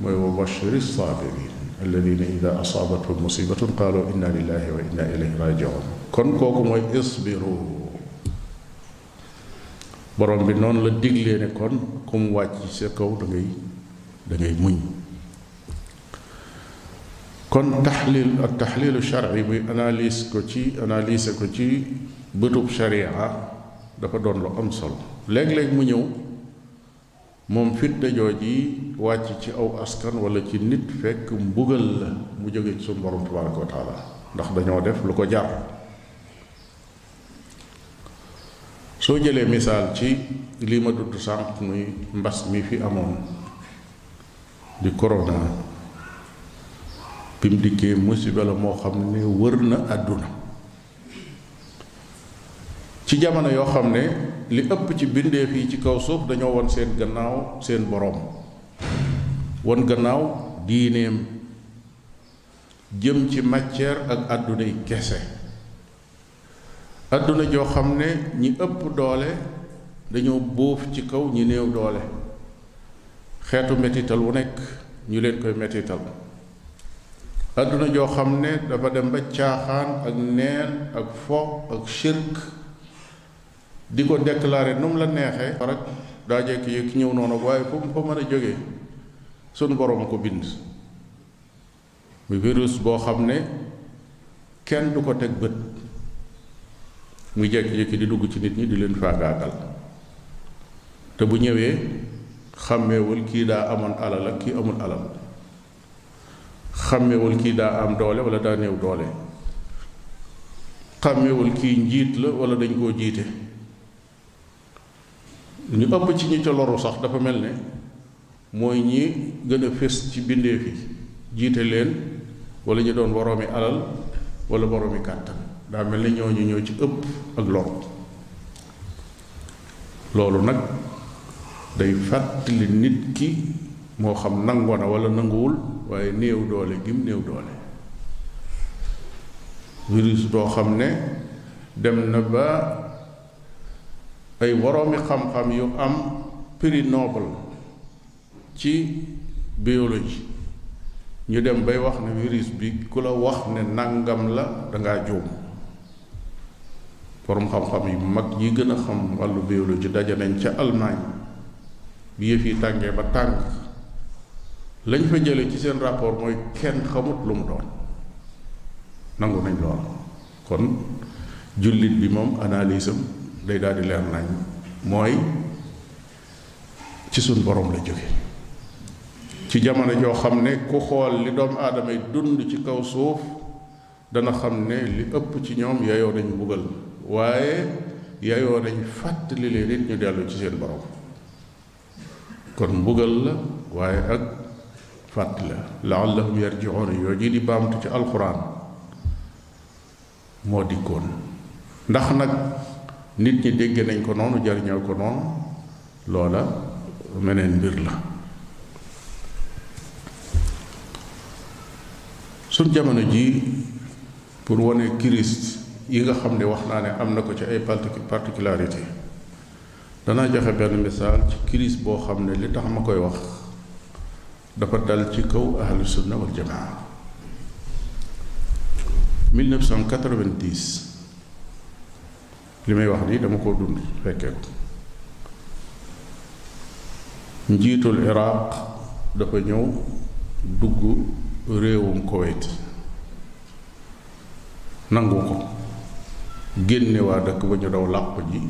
mooy wa bashiri sabirin alladina ida asaabathum musibatun qaalu inna lillahi wa inna ilayhi rajiun kon kooku mooy isbiru borom bi noonu la diglee ne kon ku mu wàcc sa kaw da ngay da ngay muñ kon taxlil ak taxlilu sharci muy analyse ko ci analyse ko ci bëtub sharia dafa doon lu am solo léeg-léeg mu ñëw moom fitna jooji wàcc ci aw askan wala ci nit fekk mbugal la mu jóge ci suñu borom tabaraka wa taala ndax dañoo def lu ko jar soo jëlee misaal ci lii ma dudd sànq muy mbas mi fi amoon di corona bi mu dikkee musiba la moo xam ne wër na àdduna ci jamono yoo xam ne li ëpp ci bindeef yi ci kaw suuf dañoo won seen gannaaw seen boroom won gannaaw diineem jëm ci matière ak àdduna yi kese àdduna joo xam ne ñi ëpp doole dañoo bóof ci kaw ñi néew doole xeetu metital wu nekk ñu leen koy metital àdduna joo xam ne dafa dem ba caaxaan ak neen ak fo ak shirk di ko déclaré nu mu la neexee rek daa jekk yëkk ñëw noonu waaye fu mu fa mën a jógee sunu borom ko bind muy virus boo xam ne kenn du ko teg bët muy jékki-jékki di dugg ci nit ñi di leen faagaagal te bu ñëwee xàmmeewul kii daa amoon alal ak kii amul alal xàmmeewul kii daa am doole wala daa néew doole xàmmeewul kii njiit la wala dañ koo jiite ñu ëpp ci ñi ca loru sax dafa mel ne mooy ñi gën a fés ci bindeef yi jiite leen wala ñu doon boroomi alal wala boroomi kàttan daa mel ne ñooñu ñoo ci ëpp ak loru loolu nag day fàttali nit ki moo xam nangoo na wala nanguwul waaye néew doole gim néew doole virus boo xam ne dem na ba ay woroomi xam-xam yu am prix Nobel ci biologie ñu dem bay wax ne virus bi ku la wax ne nangam la dangaa juum borom xam-xam yu mag yi gën a xam wàllu biologie daje nañ ca Allemagne bi yëf yi tàngee ba tàng lañ fa jële ci seen rapport mooy kenn xamut lu mu doon nangu nañ lool kon jullit bi moom analyse am day daal di leer nañ mooy ci suñ borom la jóge ci jamono joo xam ne ku xool li doomu aadama yi dund ci kaw suuf dana xam ne li ëpp ci ñoom yayoo nañu mbugal waaye yayoo nañ fàttali leen nit ñu dellu ci seen borom kon mbugal la waaye ak fàtt la laallahum yarjiun yoo ji di baamtu ci alxuraan moo dikkoon ndax nag nit ñi dégg nañ ko noonu jariñoo ko noonu loola meneen mbir la suñ jamono ji pour wane kirist yi nga xam ne wax naa ne am na ko ci ay particularité danaa joxe benn misaal ci crise boo xam ne li tax ma koy wax dafa dal ci kaw ahlu sunna wal jamaa 1990 li may wax nii dama koo dund fekkee ko njiitul iraq dafa ñëw dugg réewum Koweït nangu ko génne waa dëkk ba ñu daw làqu ji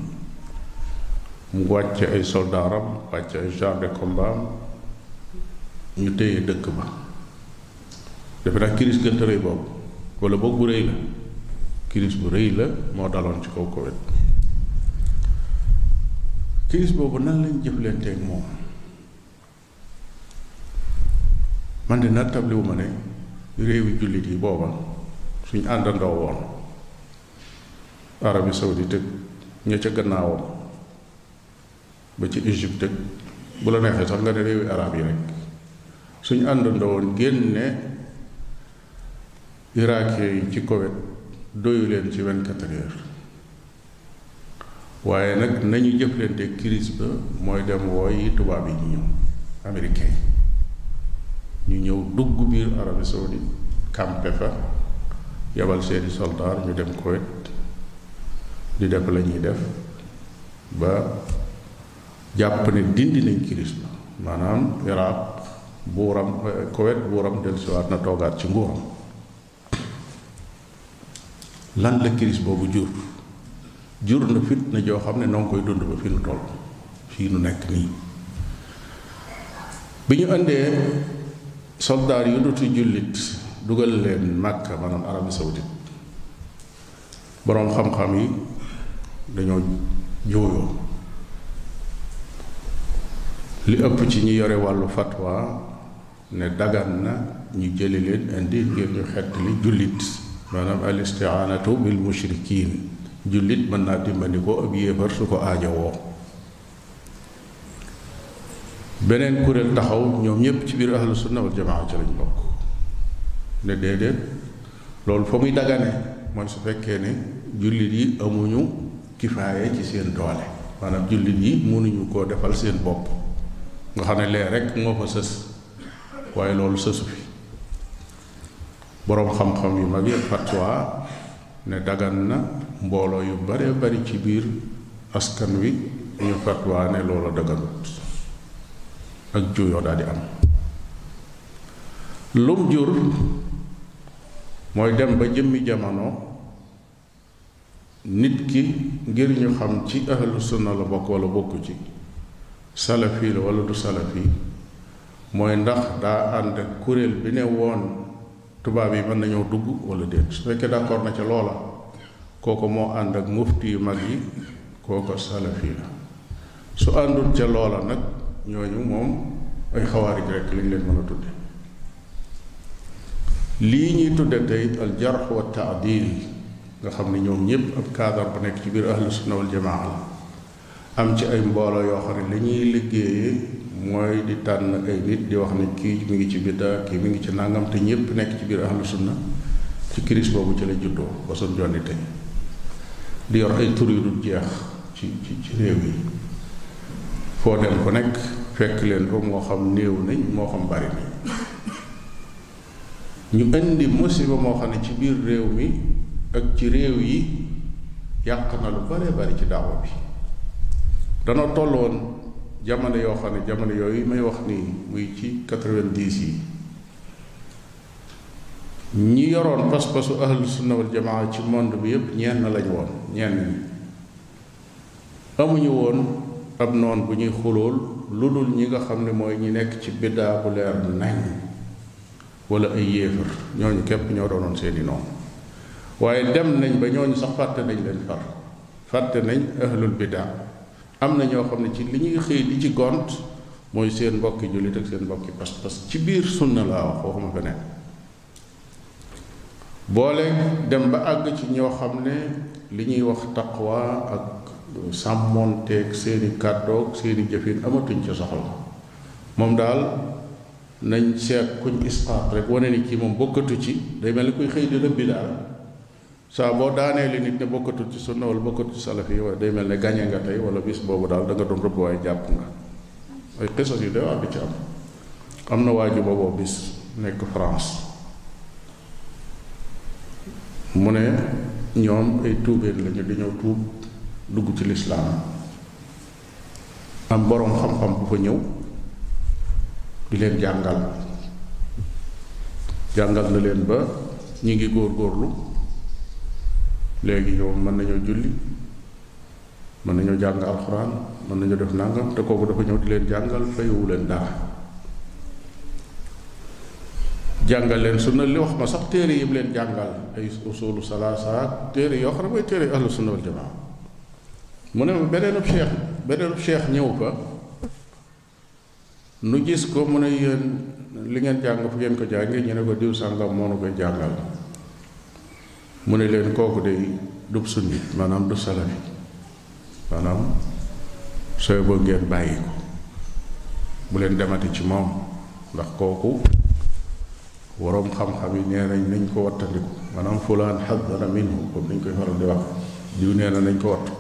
mu wàcce ay soldaaram wàcce ay char de combat ñu téye dëkk ba defe naa kiris gënt rëy boobu wala boog bu rëy la kiris bu rëy la moo daloon ci kaw Koweït kiris boobu nan lañ jëflanteeg moom man de nag tabliwu ma ne réewi jullit yi booba suñ àndandoo woon Arabie Saoudite ak ña ca gannaawam ba ci Égypte ak bu la neexee sax nga ne réewi arab yi rek suñ àndandoo woon génne Irakien yi ci Koweït doyu leen ci vingt-quatre heures waaye nag nañu jëflante crise ba mooy dem wooyi tubaab yi ñu ñëw américain ñu ñëw dugg biir Arabie Saoudite campé fa yabal seeni soldaar ñu dem Koweït di def la ñuy def ba jàpp ne dindi nañ kiris ba maanaam iraq buuram kowet buuram dellusiwaat na toogaat ci nguuram lan la kiris boobu jur jur na fitna joo xam ne noo ngi koy dund ba fi nu toll fii nu nekk nii bi ñu indee soldaar yu dutu jullit dugal leen màkka maanaam arabie saoudite boroom xam-xam yi dañoo jooyoo li ëpp ci ñi yore wàllu fatwa ne dagan na ñu jëli leen indi ngir ñu xett li jullit maanaam al istiaanatu bil mushrikiin jullit mën naa dimbali ko ab yéefar su ko aajowoo beneen kuréel taxaw ñoom ñëpp ci biir ahlu sunna wal jamaa ci lañ bokk ne déedéet loolu fa muy dagane mooy su fekkee ne jullit yi amuñu kifaaye ci seen doole maanaam jullit yi mënuñu koo defal seen bopp nga xam ne lee rek moo fa sës waaye loolu sësu fi boroom xam-xam yu mag yi fatwa ne dagan na mbooloo yu bare bari ci biir askan wi ñu fatwa ne loola daganut ak juyoo daal di am lum jur mooy dem ba jëmmi jamono nit ki ngir ñu xam ci ahlu sunna la bokk wala bokku ci salafi la wala du salafi mooy ndax daa ànd ak kuréel bi ne woon tubaab yi mën nañoo dugg wala déet su fekkee d'accord na ca loola kooku moo ànd ak mufti yu mag yi kooku salafi la su àndul ca loola nag ñooñu moom ay xawaarij rek lañ leen mën a tudde lii ñuy tudde tey al jarh wa taadil nga xam ne ñoom ñëpp ab kaadar bu nekk ci biir ahlu sunna wal jamaa la am ci ay mbooloo yoo xam ne li ñuy liggéeyee mooy di tànn ay nit di wax ne kii mi ngi ci biddaa kii mi ngi ci nangam te ñëpp nekk ci biir ahlu sunna ci kiris boobu ci la juddoo ba suñ jonni tey di yor ay tur yu dul jeex ci ci ci réew yi foo dem ku nekk fekk leen ko moo xam néew nañ moo xam bari nañ ñu indi musiba moo xam ne ci biir réew mi ak ci réew yi yàq na lu bare bari ci daawa bi danoo tolloon jamono yoo xam ne jamono yooyu may wax nii muy ci quatre-vingt-dix yi ñi yoroon pas-pasu ahlu sunna wal jamaa ci monde bi yépp ñenn lañ woon ñenn ñi amuñu woon ab noon bu ñuy xulool lu dul ñi nga xam ne mooy ñi nekk ci biddaa bu leer nañ wala ay yéefar ñooñu képp ñoo doonoon seeni noon waaye dem nañ ba ñooñu sax fàtte nañ leen far fàtte nañ ahlul biddaa am na ñoo xam ne ci li ñuy xëy di ci gont mooy seen mbokki jullit ak seen mbokki pas-pas ci biir sunna laa wax waxuma feneen boole dem ba àgg ci ñoo xam ne li ñuy wax taqwa ak sàmmoonteeg seeni kàddoog seeni jëfin amatuñ ca soxla moom daal nañ seet kuñ isqaat rek wane ni kii moom bokkatu ci day mel ni kuy xëy di rëbbi daal saa boo daanee li nit ne bokkatul ci sunna wala bokkatul ci salaf yi waaye day mel ne gañe nga tey wala bis boobu daal da nga doon rëbb waaye jàpp nga ay xisas yu day wax di ci am am na waaju booboo bis nekk France mu ne ñoom ay tuubeen lañu dañoo tuub dugg ci lislaam am boroom xam-xam bu fa ñëw di leen jàngal jàngal na leen ba ñi ngi góorgóorlu léegi ñoom mën nañoo julli mën nañoo jàng alxuraan mën nañoo def nangam te kooku dafa ñëw di leen jàngal fayuwu leen dara jàngal leen sunna li wax ma sax téere yi mu leen jàngal ay usulu salaasa téere yoo xam ne mooy téere ahlu sunna wal jamaa mu ne ma beneenub cheikh beneenub cheikh ñëw fa nu gis ko mu ne yéen li ngeen jàng fu ngeen ko jàngee ñu ne ko diw sàngam moo nu koy jàngal mu ne leen kooku de dub sunni maanaam du salafi maanaam sooy bëgg ngeen bàyyi ko bu leen demati ci moom ndax kooku waroom xam-xam yi nee nañ nañ ko wattandiku maanaam fulaan xaddara minhu comme nañ koy faral di wax diw nee na nañ ko wattu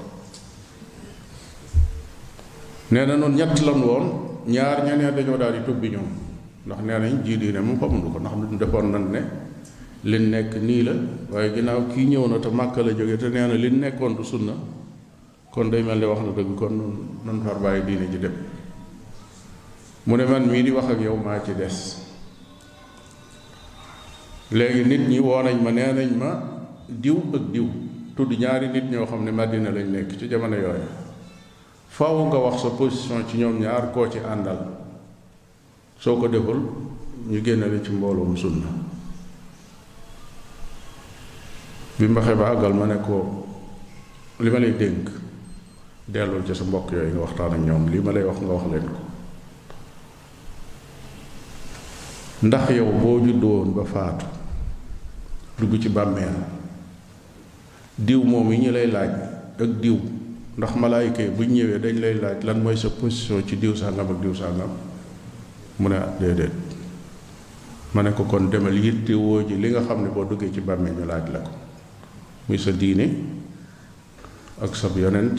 nee na noonu ñett lan woon ñaar ñeneen dañoo daal di tubbi ñoom ndax nee nañ jii diine moom xamuñu ko ndax duñ defoon nañ ne li nekk nii la waaye ginnaaw kii ñëw na te màkk la jóge te nee na li nekkoon du sunna kon day mel ni wax na dëgg kon nan far bàyyi diine ji dem mu ne man mii di wax ak yow maa ci des léegi nit ñi woo nañ ma nee nañ ma diw ak diw tudd ñaari nit ñoo xam ne Madina lañ nekk ci jamono yooyu faaw nga wax sa position ci ñoom ñaar koo ci àndal soo ko deful ñu génne la ci mbooloom sunna bi mu waxee ba àggal ma ne ko li ma lay dénk dellul ci sa mbokk yooyu nga waxtaan ak ñoom lii ma lay wax nga wax leen ko ndax yow boo juddoo woon ba faatu dugg ci bàmmeel diw moom yi ñu lay laaj ak diw ndax malaayika yi bu ñu ñëwee dañ lay laaj lan mooy sa position ci diw sàngam ak diw sàngam mu ne ah déedéet ma ne ko kon demal yitte woo ji li nga xam ne boo duggee ci bàmmeel ñu laaj la ko muy sa diine ak sa yonent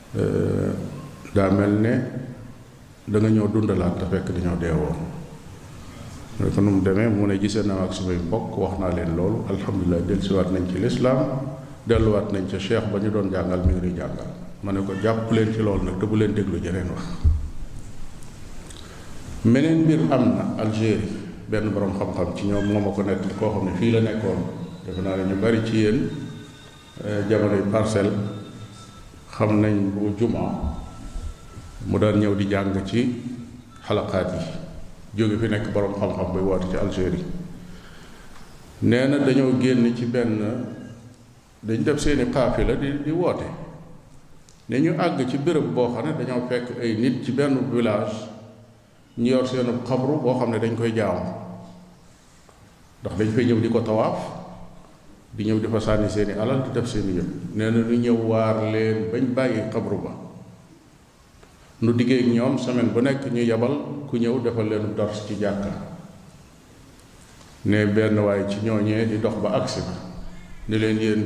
daa mel ne da nga ñëw dundalaat te fekk dañoo dee woon mu ne ko nu mu demee mu ne gisee naa ak samay mbokk wax naa leen loolu alhamdulilah dellusiwaat nañ ci lislaam delluwaat nañ ca cheikh ba ñu doon jàngal mi ngi nuy jàngal ma ne ko jàpp leen ci loolu nag te bu leen déglu jeneen wax meneen mbir am na Algérie benn boroom xam-xam ci ñoom moo ma ko nekk koo xam ne fii la nekkoon defe naa ne ñu bari ci yéen jamonoy parcelle xam nañ bu jumaa mu daan ñëw di jàng ci xalaqaat yi jóge fi nekk boroom xam-xam buy woote ci Algérie nee na dañoo génn ci benn dañ def seeni xaafila di di woote ne ñu àgg ci béréb boo xam ne dañoo fekk ay nit ci benn village ñu yor seenu xabru boo xam ne dañ koy jaamu ndax dañ fay ñëw di ko tawaaf di ñëw di fa sànni seeni alal di def seeni yëpp nee na nu ñëw waar leen bañ bàyyi xabru ba nu diggee ak ñoom semaine bu nekk ñu yabal ku ñëw defal leen dars ci jàkka ne benn waaye ci ñooñee di dox ba agsi ba ne leen yéen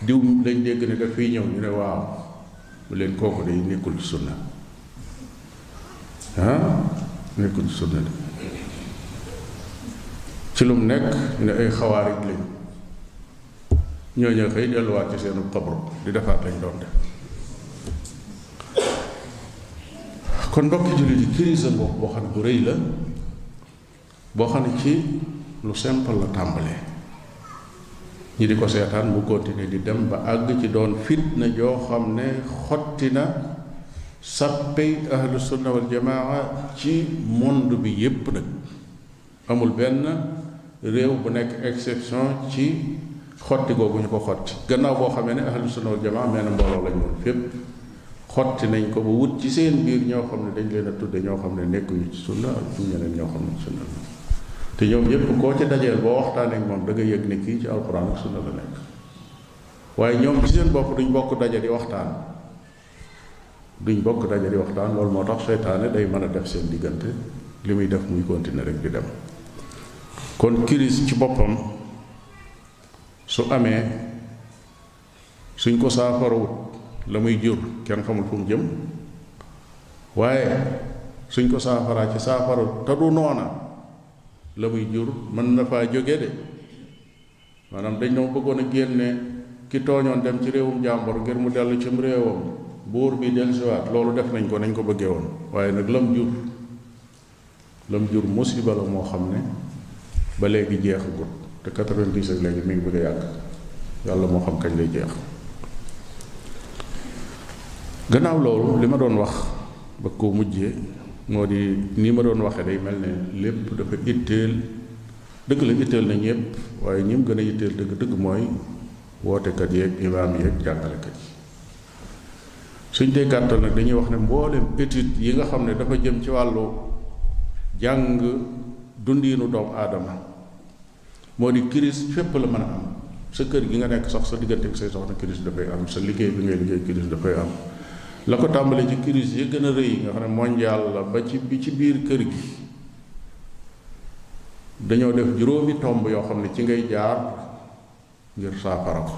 diw lañ dégg ne daf fiy ñëw ñu ne waaw mu leen kooku day nekkul sunna ah nekkul ci sunna de ci lu mu nekk ñu ne ay xawaarij lañ ñooñu xëy delluwaat ci seenu xabru di defaat lañ doon def kon mbokki jullit yi crise boo xam ne bu rëy la boo xam ne ci lu simple la tàmbalee ñi di ko seetaan mu continuer di dem ba àgg ci doon fitna joo xam ne xotti na sàppey ahlu sunna wal jamaa ci monde bi yépp nag amul benn réew bu nekk exception ci xotti googu ñu ko xotti gannaaw boo xamee ne ahlu sunna wal jamaa mel na mbooloo lañ woon fépp xotti nañ ko ba wut ci seen biir ñoo xam ne dañ leen a tudde ñoo xam ne nekkuñu ci sunna ak am ñeneen ñoo xam ne ci sunna la te ñoom yépp koo ca dajeel boo waxtaanee ak moom da nga yëg ne kii ci alxuraan ak sunna la nekk waaye ñoom ci seen bopp duñ bokk daje di waxtaan duñ bokk daje di waxtaan loolu moo tax seytaane day mën a def seen diggante li muy def muy continuer rek di dem kon crise ci boppam su amee suñ ko saafarawut la muy jur kenn xamul fu mu jëm waaye suñ ko saafaraa ci saafara te du noona la muy jur mën na faa jóge de maanaam dañ dama bëggoon a génne ki tooñoon dem ci réewum jàmbur ngir mu dellu cim réewam buur bi dellusiwaat loolu def nañ ko nañ ko bëggee woon waaye nag lam jur lam jur musiba la moo xam ne ba léegi jeexagut te 90 ak léegi mi ngi bëgg a yàgg yàlla moo xam kañ lay jeex gannaaw loolu li ma doon wax ba ko mujjee moo di nii ma doon waxee day mel ne lépp dafa itteel dëgg la itteel na ñëpp waaye ñi mu gën a itteel dëgg dëgg mooy wootekat yeeg imaam yeeg jàngalekat yi suñ dee gàttal nag dañuy wax ne mboolem étude yi nga xam ne dafa jëm ci wàllu jàng dundiinu doomu aadama moo di crise fépp la mën a am sa kër gi nga nekk sax sa diggante bi say soxna crise dafay am sa liggéey bi ngay liggéey crise dafay am la ko tàmbalee ci crise yi gën a rëy nga xam ne mondial la ba ci bi ci biir kër gi dañoo def juróomi tomb yoo xam ne ci ngay jaar ngir saafara ko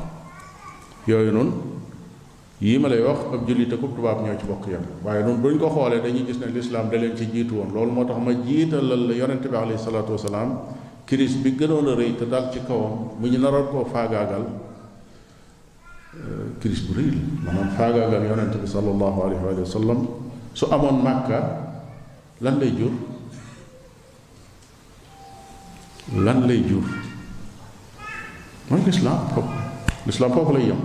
yooyu noonu yii ma lay wax ab jullit ak tubaab ñoo ci bokk yam waaye noonu buñ ko xoolee dañuy gis ne lislaam da leen ci jiitu woon loolu moo tax ma jiitalal la yonent bi alayhi salaatu wasalaam kiris bi gënoon a rëy te dal ci kawam mu ñu naroon koo faagaagal kiris bu rëy la maanaam faagaagal yonent bi sallallahu alayhi wa sallam su amoon màkka lan lay jur lan lay jur mooy lislaam foofu lislaam foofu lay yem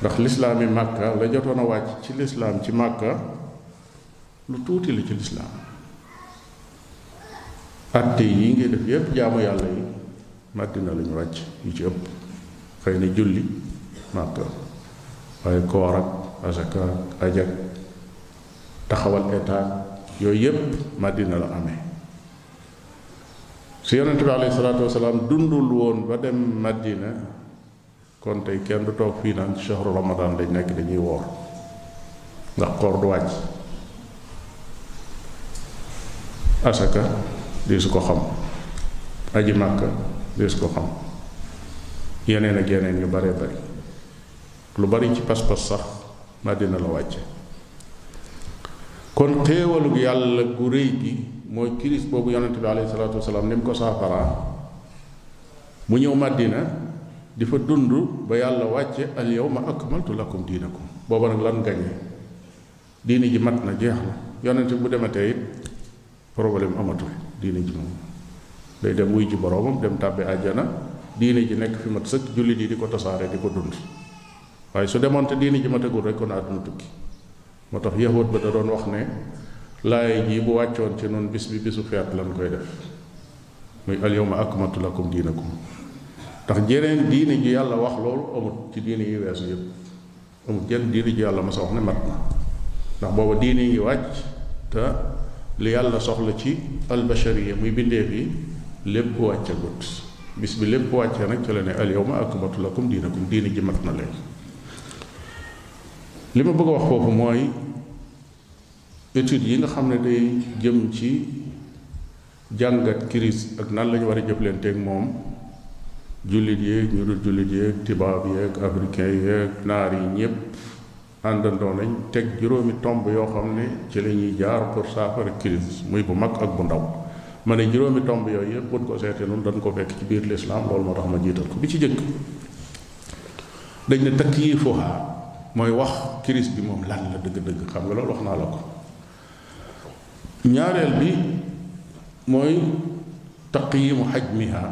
ndax lislaam yi màkka la jotoon a wàcc ci lislaam ci màkka lu tuuti la ci lislaam atte yi ngay def yépp jaamu yàlla yi màddina lañu wàcc yu ci ëpp xëy na julli màkka waaye koor ak asaka ak ajak taxawal état yooyu yépp Madina la amee su yonente bi alayhi salaatu wasalaam dundul woon ba dem Madina kon tey kenn du toog fii naan shahru ramadan lañ nekk dañuy woor ndax koor du wàcc asaka di su ko xam aji màkka di su ko xam yeneen ak yeneen yu bare bari lu bari ci pas-pas sax naa dina la wàcce kon xéewalug yàlla gu rëy gi mooy kiris boobu yonent bi alayhi salaatu wasalaam ni mu ko saafaraa mu ñëw màddina di fa dund ba yàlla wàcce al yawma akmaltu lakum diinakum booba nag lan gañe diine ji mat na jeex na yonent bu dematee it problème amatul diine ji moom day dem wuy ji boroomam dem tàbbi àjjana diine ji nekk fi mat sëkk jullit yi di ko tasaare di ko dund waaye su demoon te diine ji matagul rek kon àdduna tukki moo tax yahut ba da doon wax ne laay ji bu wàccoon ci noonu bis bi bisu feet lan koy def muy al yawma akmaltu lakum diinakum ndax jeneen diine ji yàlla wax loolu amut ci diine yi weesu yëpp amul jenn diine ji yàlla mas a wax ne mat na ndax booba diine yi wàcc te li yàlla soxla ci albashariya muy bindeef yi lépp wàcce gut bis bi lépp wàccee nag ci la ne al yawma akmaltu lakum diinakum diine ji mat na leen li ma bëgg a wax foofu mooy études yi nga xam ne day jëm ci jàngat crise ak nan lañu war a jëflanteeg moom jullit yeeg ñu dul jullit yeeg tibaab yeeg africain yeeg naar yi ñëpp àndandoo nañ teg juróomi tomb yoo xam ne ci la ñuy jaar pour saafara crise muy bu mag ak bu ndaw ma ne juróomi tomb yooyu yëpp buñ ko seetee noonu dañ ko fekk ci biir lislaam loolu moo tax ma jiital ko bi ci jëkk dañ ne takk yi fooxa mooy wax crise bi moom lan la dëgg-dëgg xam nga loolu wax naa la ko ñaareel bi mooy taqyimu xajmiha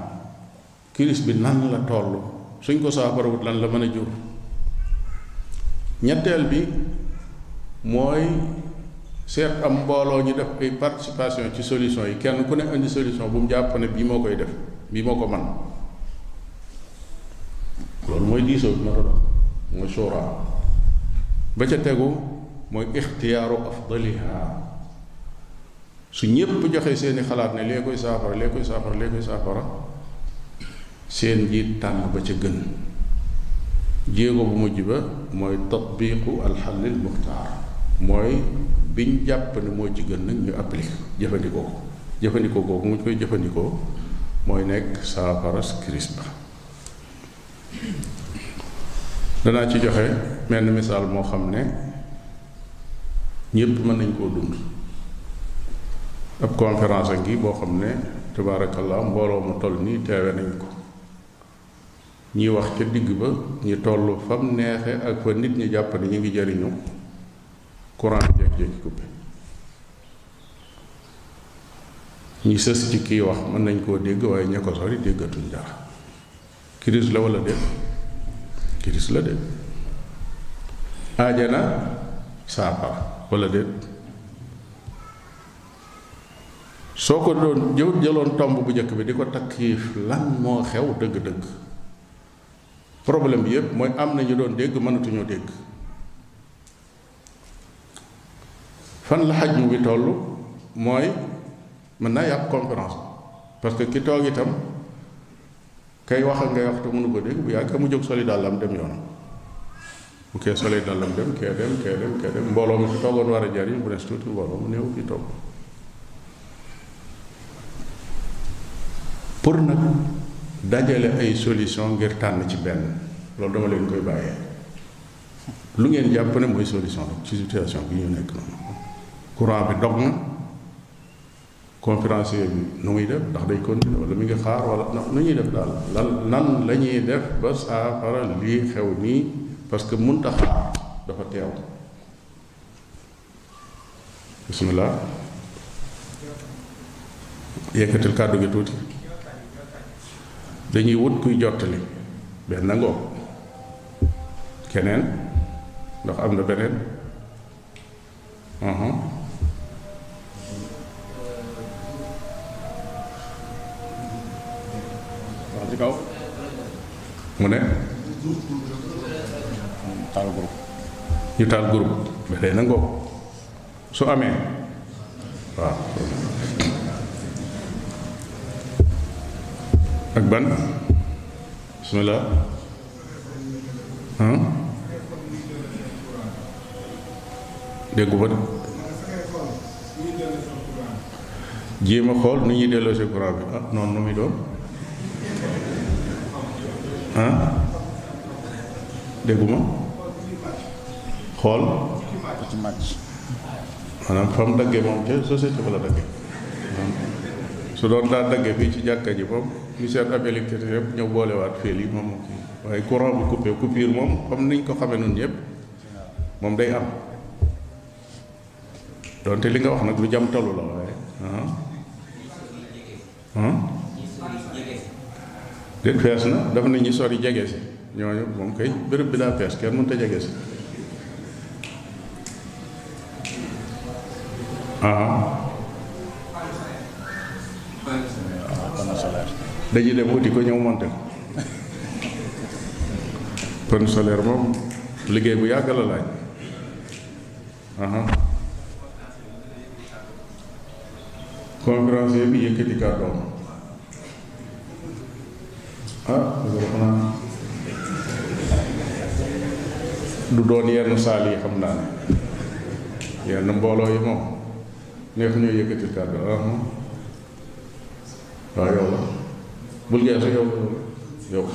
crise bi nan la toll suñ ko saafarawut lan la mën a jur ñetteel bi mooy seet am mbooloo ñu def ay participation ci solution yi kenn ku ne indi solution bu mu jàpp ne bii moo koy def bii moo ko man loolu mooy diisoo bi ma doon wax mooy suuraa ba ca tegu mooy ixtiyaaru afdaliha su ñépp joxe seeni xalaat ne lee koy saafara lee koy saafara lee koy saafara seen njiit tànn ba ca gën jéego bu mujj ba mooy tatbiqu alxallil muxtaar mooy biñ jàpp ne moo ci gën nag ñu appliqué jëfandikoo ko jëfandikoo googu mu koy jëfandikoo mooy nekk saafaras kiris ba danaa ci joxe menn misaal moo xam ne ñépp mën nañ koo dund ab conférence a ngi boo xam ne tabaarakallaa mbooloo mu toll nii teewe nañ ko ñuy wax ca digg ba ñu toll fam neexe ak fa nit ñi jàpp ne ñu ngi jariñu courant bi jékki-jékki coupé ñi sës ci kii wax mën nañ koo dégg waaye ña ko sori déggatuñ dara crise la wala déet crise la déet aajana saafara wala déet soo ko doon jëw jëloon tomb bu njëkk bi di ko takkiif lan moo xew dëgg-dëgg problème bi yépp mooy am na ñu doon dégg mënatuñoo dégg fan la xaj mu bi toll mooy mën naa yàq conférence parce que ki toog itam kay wax ak ngay wax te mënu ko dégg bu yàgg mu jóg soli dàllam dem yoonam bu kee solee dàllam dem kee dem kee dem kee dem mbooloo mi fi toogoon war a jariñ bu des tuuti mbooloo mu néew fi toog pour nag dajale ay solution ngir tànn ci benn loolu dama leen koy bàyyee lu ngeen jàpp ne mooy solution ci situation bi ñu nekk noonu courant bi dog na conférencier bi nu muy def ndax day continuer wala mi ngi xaar wala nu ñuy def daal lan nan la ñuy def ba saafara lii xew nii parce que mënta xaar dafa teew bismillah yëkkatil kàddu gi tuuti dañuy wut kuy jottali benn ngoog keneen ndax am na beneen mu ne taal groupe ñu taal groupe ba tey nangoo ko su amee waaw ak ban bismillah ah dégg ba jéem a xool nu ñuy delloo si courant bi ah noonu nu muy doon ah dégguma xool ci match maanaam fa mu daggee moom ca société ba la daggee su doon daa daggee fii ci jàkka ji moom ñu seet ab électricité yëpp ñëw boolewaat fii lii moom moom kii waaye courant bu coupé coupure moom comme niñ ko xamee noonu yëpp moom day am donte li nga wax nag lu jam talu la waaye ah ah déet fees na daf na ñi sori jege si ñooñu moom kay béréb bi daa pees kenn mënut a jege si ah dañuy dem wuti ko ñëw monte ko panneau solaire moom liggéey bu yàgg la laaj conférencier bi yëkkati kàddoom ah loolu xanaa du doon yenn saal yi xam naa ne yenn mbooloo yi moom neex ñoo yëkkati kàddu ah waaw yow la bul geesu yow yow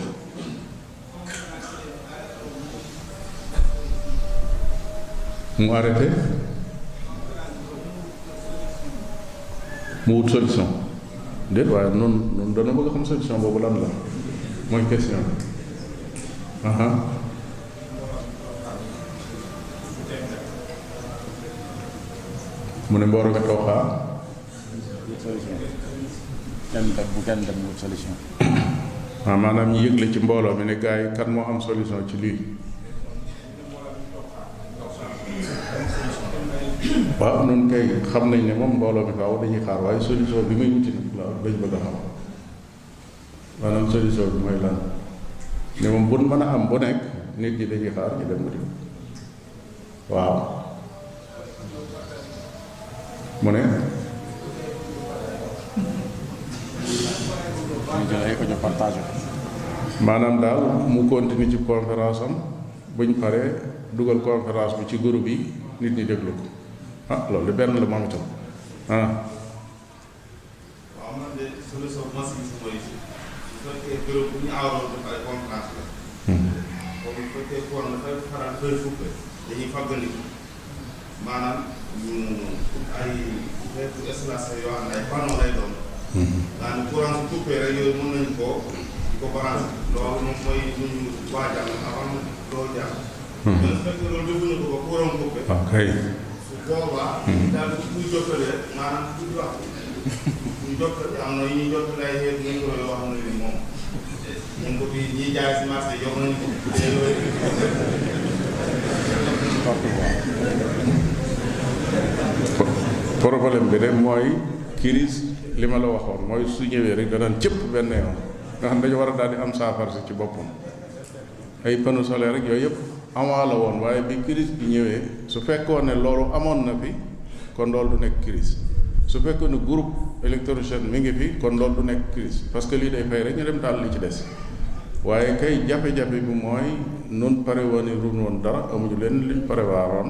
mu arrêté mu wut solution déet waaye noonu noonu dana bëgg xam solution boobu lan la mooy question bi aha mu ne mboor nga tooxaa waaw maanaam ñu yëgle ci mbooloo mi ne gars yi kan moo am solution ci lii waaw noonu kay xam nañ ne moom mbooloo mi faaw dañuy xaar waaye solution bi may wuti nag la dañ bëgg a xam maanaam solution bi mooy lan ne moom bu mën a am bu nekk nit ñi dañuy xaar ñu dem wuti waaw mu ne ñu jël ay audio partagé maanaam daal mu continue ci conférence am buñ paree dugal conférence bi ci groupe yi nit ñi déglu ko ah loolu benn la moom itam ah waaw man de solution massive mooy su fekkee béréb bu ñu aaroon def ay conférence la. Hmm. comme bu fekkee koon dafay faral xëy fukk dañuy fàggandiku maanaam ñu ay xeetu espace yoo xam ne ay panneau lay doon. Hmm. daanaka courant su coupé rek yooyu mën nañu koo di ko branché loolu moom mooy lu ñu waajal avant loolu jàll. problème bi de mooy crise li ma la waxoon mooy su ñëwee rek danaan cëpp benn yoon nga xam dañu war a daal di am saafara si ci boppam ay panneau solaire rek yooyu yëpp avant la woon waaye bi crise bi ñëwee su fekkoon ne loolu amoon na fi kon loolu du nekk crise su fekkoon ne groupe électrogène mi ngi fi kon loolu du nekk crise parce que lii day fay rek ñu dem taal li ci des waaye kay jafe-jafe bi mooy nun pare woon run woon dara amuñu leen luñ prévoir woon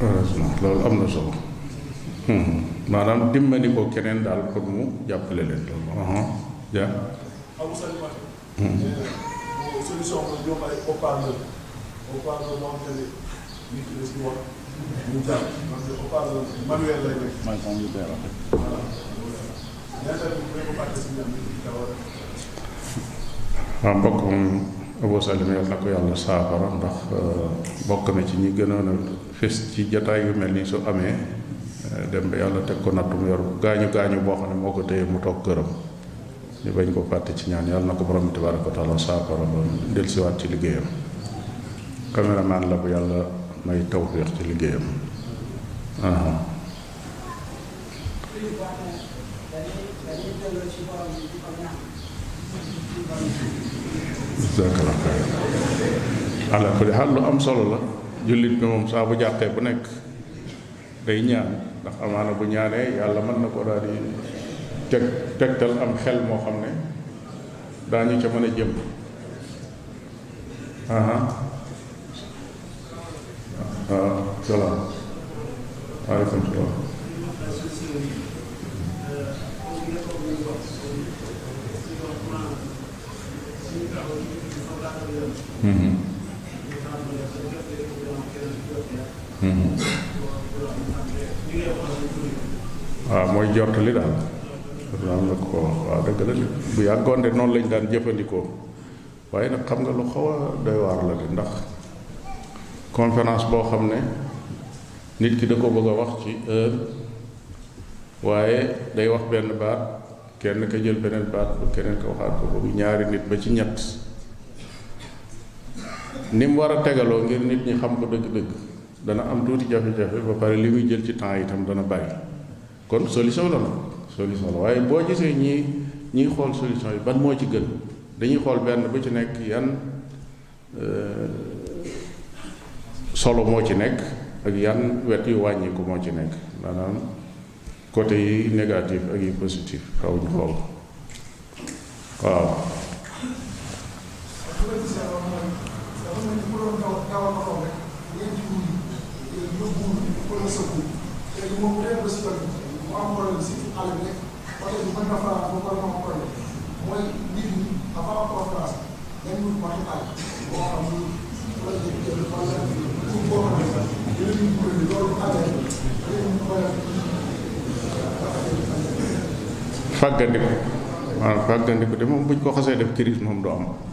heureusement loolu am na solo maanaam dimbali ko keneen daal pour mu jàppale leen loolu ja waaw mbokk moom Abou Salim yal na ko yàlla saafara ndax bokk na ci ñi gënoon a fés ci jataay yu mel nii su amee dem ba yàlla teg ko natt mu yor gaañu gaañu boo xam ne moo ko téye mu toog këram ñu bañ ko fàtte ci ñaan yàlla na ko borom bi tabaaraka wa taala saafara ba del siwaat ci liggéeyam caméraman la bu yàlla may tawféex ci liggéeyam jazakallah xayr ala kulli xaal lu am solo la jullit bi moom saa bu jàqee bu nekk day ñaan ndax amaana bu ñaanee yàlla mën na ko daal di teg tegtal am xel moo xam ne daañu ca mën a jëm aha waaw salaam waaleykum salaam Mm-hmm. waaw mooy jottali daal daan la ko wax waaw dëgg la de bu yàggoon de noonu lañ daan jëfandikoo waaye nag xam nga lu xaw a doy waar la de ndax conférence boo xam ne nit ki da ko bëgg a wax ci heure waaye day wax benn baat kenn ka jël beneen baat ba keneen ka waxaat ko ba mu ñaari nit ba ci ñett ni mu war a tegaloo ngir nit ñi xam ko dëgg-dëgg dana am tuuti jafe-jafe ba pare li muy jël ci temps itam dana bari kon solution la nag solution la waaye boo gisee ñii ñiy xool solution yi ban moo ci gën dañuy xool benn bu ci nekk yan solo moo ci nekk ak yan wet yu wàññiku moo ci nekk maanaam côté yi négatif ak yi positif xaw ñu xool waaw fàggandiku waaw fàggandiku de moom buñ ko xasee def crise moom du am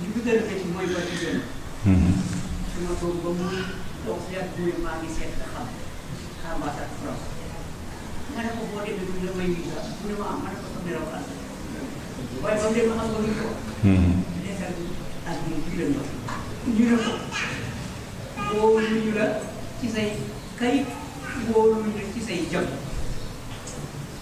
li ko gën a métti mooy ba ci gën. fi ma toog ba muy toog si yàgg muy maa ngi seet nga xam xaabaat ak trop. ma ne ko boo demee du la may visa mu ne ma am ma ne ko sama raw àll. waaye ba mu demee xam nga lu ko. nekkal ak ñun fii la ñu wax. ñu ne ko wóolu ñu la ci say kayit wóolu ñu la ci say jot.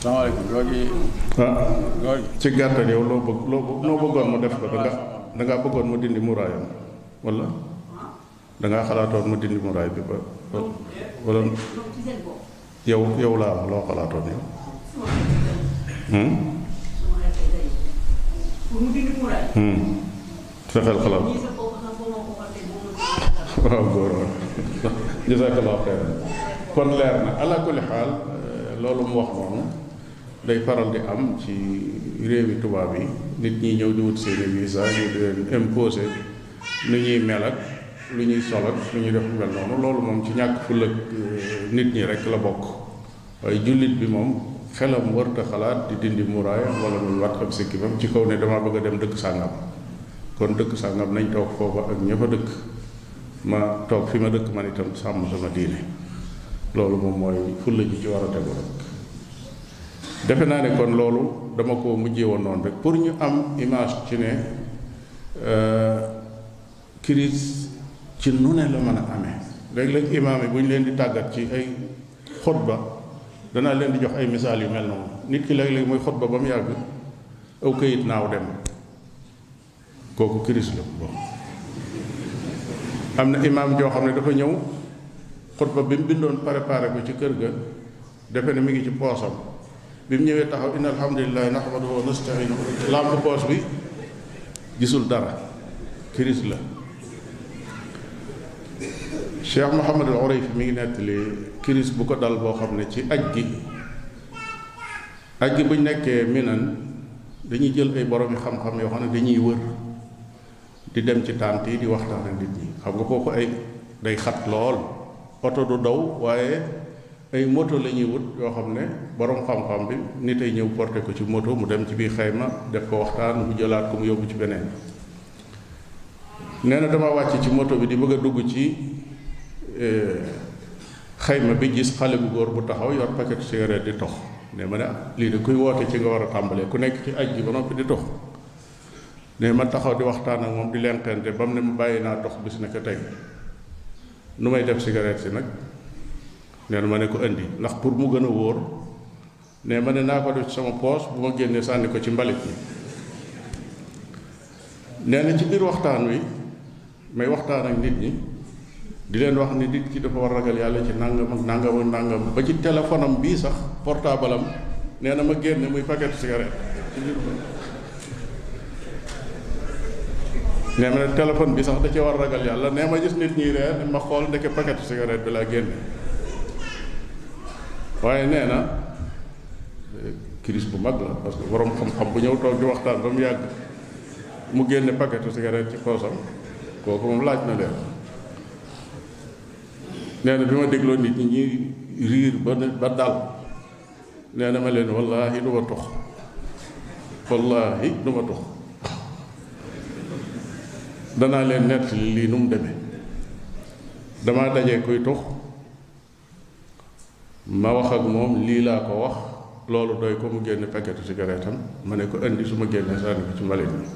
salaamaaleykum góor gi. ah góor gi. ci gàttal yow loo bëgg loo bëgg loo bëggoon mu def ko da nga da ngaa bëggoon mu dindi muraayam wala da ngaa xalaatoon mu dindi muraay bi ba ba wala yow yow laa wax loo xalaatoon yow. Hmm? Hmm. fexeel xalaat waaw góor waaw jazakallahu xeer kon leer na ala kulli xaal loolu mu wax noonu day faral di am ci réewi tubaab yi nit ñi ñëw di wut seeni visa ñu di leen imposé lu ñuy mel ak lu ñuy sol ak lu ñuy def mel noonu loolu moom ci ñàkk fulla nit ñi rek la bokk waaye jullit bi moom xelam warta xalaat di dindi muraayam wala muy wat ab sikkimam ci kaw ne dama bëgg a dem dëkk sàngam kon dëkk sàngam nañ toog foofa ak ña fa dëkk ma toog fi ma dëkk man itam sàmm sama diine loolu moom mooy fulla ji ci war a tegu rek defe naa ne kon loolu dama ko mujjee woon noonu rek pour ñu am image ci ne crise ci nu ne la mën a amee léeg-léeg imaam yi bu ñu leen di tàggat ci ay xutba danaa leen di jox ay misaal yu mel noonu nit ki léeg-léeg muy xutba ba mu yàgg aw këyit naaw dem kooku kiris la bon am na imaam joo xam ne dafa ñëw xutba bi mu bindoon préparé ko ci kër ga defe ne mi ngi ci poosam bi mu ñëwee taxaw inna alhamdulilahi nahmaduhu wa nasta'inuhu làmb poos bi gisul dara kiris la Cheikh Mouhamad al Urayfi mi ngi nettali kiris bu ko dal boo xam ne ci aj gi aj gi buñ nekkee minan dañuy jël ay borom yi xam-xam yoo xam ne dañuy wër di dem ci tànt yi di waxtaan ak nit ñi xam nga kooku ay day xat lool oto du daw waaye ay moto la ñuy wut yoo xam ne borom xam-xam bi nit ay ñëw porté ko ci moto mu dem ci biir xayma def ko waxtaan mu jëlaat ko mu yóbbu ci beneen nee na dama wàcc ci moto bi di bëgg a dugg ci xayma bi gis xale bu góor bu taxaw yor paquet cigarette di tox ne ma ne lii de kuy woote ci nga war a tàmbalee ku nekk ci aj gi ba noppi di tox ne ma taxaw di waxtaan ak moom di lenqente ba mu ne ma bàyyi naa tox bis na ko tey nu may def cigarette si nag nee na ma ne ko indi ndax pour mu gën a wóor ne ma ne naa ko def ci sama poos bu ma génnee sànni ko ci mbalit mi nee na ci biir waxtaan wi may waxtaan ak nit ñi di leen wax ni nit ki dafa war ragal yàlla ci nangam ak nangam ak nangam ba ci téléphone am bii sax portable am nee na ma génne muy paquet cigarette ci biir nee ma ne téléphone bi sax da cee war a ragal yàlla nee ma gis nit ñi reer ma xool ndeke paquetu cigarette bi laa génne waaye nee na crise bu mag la parce que borom xam-xam bu ñëw toog di waxtaan ba mu yàgg mu génne paquetu cigarette ci poosam kooku moom laaj na leen nee na bi ma dégloo nit ñi ñuy riir ba ba dal nee na ma leen wallaahi du ma tux wallaahi du ma tux danaa leen nett lii nu mu demee damaa daje kuy tux ma wax ak moom lii laa ko wax loolu doy ko mu génn paquetu cigarette am ma ne ko indi su ma génnee sànni ko ci mbalit mi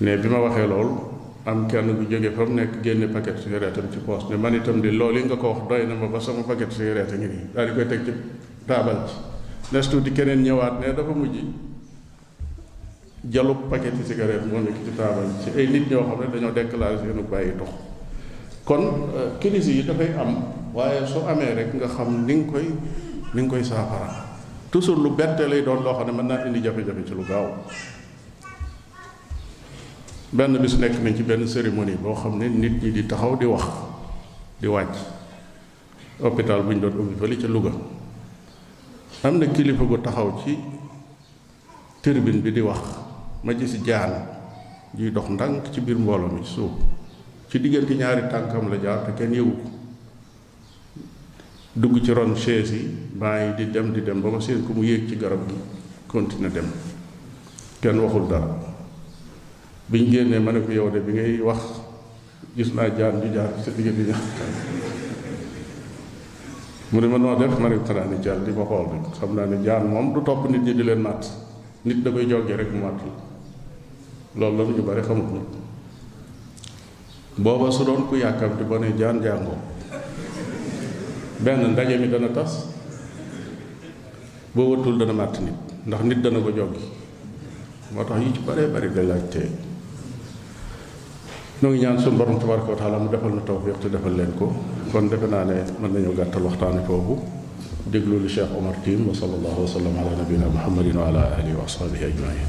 ne bi ma waxee lool am kenn bu jóge fa mu nekk génne paquet cigarette am ci poos ne man itam di loolu yi nga ko wax doy na ma ba sama paquet cigarette a ngi nii daal di koy teg ci taabal ci nes tuuti keneen ñëwaat ne dafa mujj jalu paquet yi cigarette moo nekk ci taabal ci ay nit ñoo xam ne dañoo déclaré seenu bàyyi tox kon crise yi dafay am waaye su amee rek nga xam ni nga koy ni nga koy saafara toujours lu bette lay doon loo xam ne mën naa indi jafe-jafe ci lu gaaw benn bis nekk nañ ci benn cérémonie boo xam ne nit ñi di taxaw di wax di wàcc hôpital bu ñu doon ubbi fële ca Louga am na kilifa gu taxaw ci tribune bi di wax ma gis jaan juy dox ndànk ci biir mbooloo mi suuf ci diggante ñaari tànkam la jaar te kenn yëgu ko dugg ci ron chaise yi bàyyi di dem di dem ba ma seen ko mu yéeg ci garab gi continuer dem kenn waxul dara biñ génnee ma ne ko yow de bi ngay wax gis naa jaan ju jaar ci sa diggante ñaar mu ne ma noo def ma ne xanaa ni jaan di ma xool rek xam naa ne jaan moom du topp nit ñi di leen màtt nit da koy joggee rek mu màtt la loolu la ñu bari xamut nag booba su doon ku yàkkamti ba ne jaan jàngoo benn ndaje mi dana tas boo watul dana màtt nit ndax nit dana ko joggi moo tax yi ci bare bari da laaj tey ñoo ngi ñaan suñu borom tabaraka wa taala mu defal na tawfiq te defal leen ko kon defe naa ne mën nañu gàttal waxtaane foofu déglu li Cheikh Omar Tine wa sallallahu wa sallam ala nabina muhammadin wa ala alihi wa ashabihi ajmain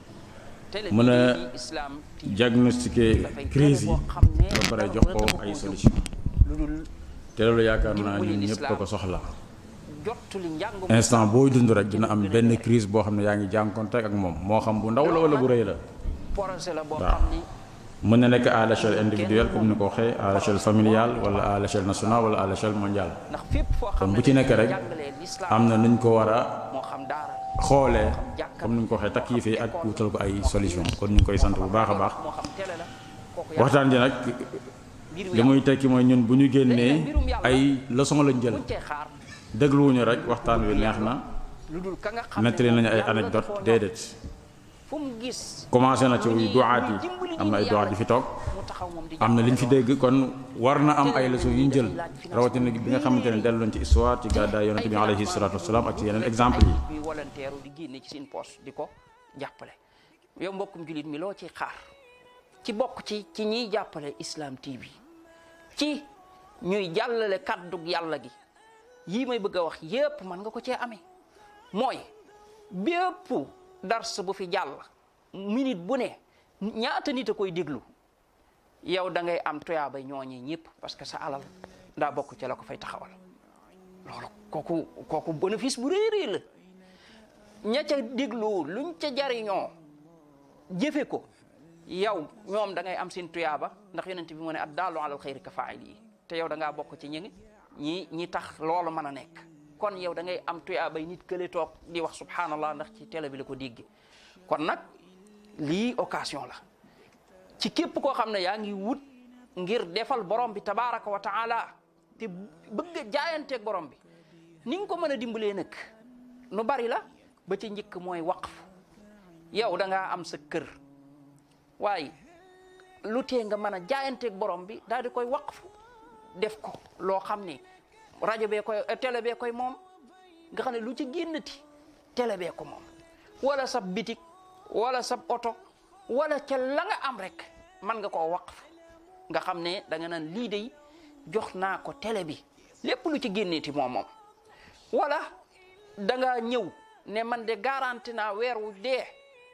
mën a diagnostiquer crise yi ba pare jox ko ay solution te loolu yaakaar naa ñun ñëpp ko soxla instant booy dund rek dina am benn crise boo xam ne yaa ngi jànkonte ak moom moo xam bu ndaw la wala bu rëy la waaw mën na nekk à l'échelle individuelle comme ni ko waxee à l'échelle familiale wala à l'échelle nationale wala à l'échelle mondiale kon bu ci nekk rek am na nuñ ko war a xoolee comme ni ñu ko waxee takk yi fii ak wutal ko ay solution kon ñu ngi koy sant bu baax a baax waxtaan ji nag li muy tekki mooy ñun bu ñu génnee ay leçon lañ jël dégluwuñu rek waxtaan wi neex na nettali nañu ay anecdote déedéet commencé na ci duwaat yi am na ay duwaat yu fi toog am na li ñu fi dégg kon war na am ay leçon yu ñu jël rawatina bi nga xamante ne dellu nañ ci histoire ci gàddaay yonent bi alayhi salaatu wasalaam ak ci yeneen exemple yi. volontaire di génne ci seen poche di ko jàppale yow mbokkum jullit mi loo ciy xaar ci bokk ci ci ñiy jàppale Islam TV ci ñuy jàllale kàddug yàlla gi yii may bëgg a wax yépp mën nga ko cee amee. mooy bépp dars bu fi jàll minute bu ne ñaata nit a koy déglu yow da ngay am tuyaaba ñooñi ñëpp parce que sa alal daa bokk ci la ko fay taxawal loolu kooku kooku bénéfice bu rëy rëy la ña ca déglu luñ ca jariñoo jëfe ko yow ñoom da ngay am seen tuyaaba ndax yonent bi mu ne ad daalu alal xayri ka faa'il yi te yow da ngaa bokk ci ñi ngi ñi ñi tax loolu mën a nekk kon yow da ngay am tuyaabay nit kële toog di wax subhanallah ndax ci télé bi la ko dégg kon nag lii occasion la ci képp koo xam ne yaa ngi wut ngir defal borom bi tabaraka wa taala te bëgg a jaayanteeg borom bi ni nga ko mën a dimbalee nag nu bari la ba ci njëkk mooy waqf yow da ngaa am sa kër waaye lu tee nga mën a jaayanteeg borom bi daal di koy waqfu def ko loo xam ne rajo bee koy eh, télé bee koy moom nga xam ne lu ci génnati télé bee ko moom wala sab bitik wala sab oto wala ca la nga am rek mën nga koo waqf nga xam ne da nga naan lii de jox naa ko télé bi lépp lu ci génneeti moom moom wala da nga ñëw ne man de garanti naa weer wu dee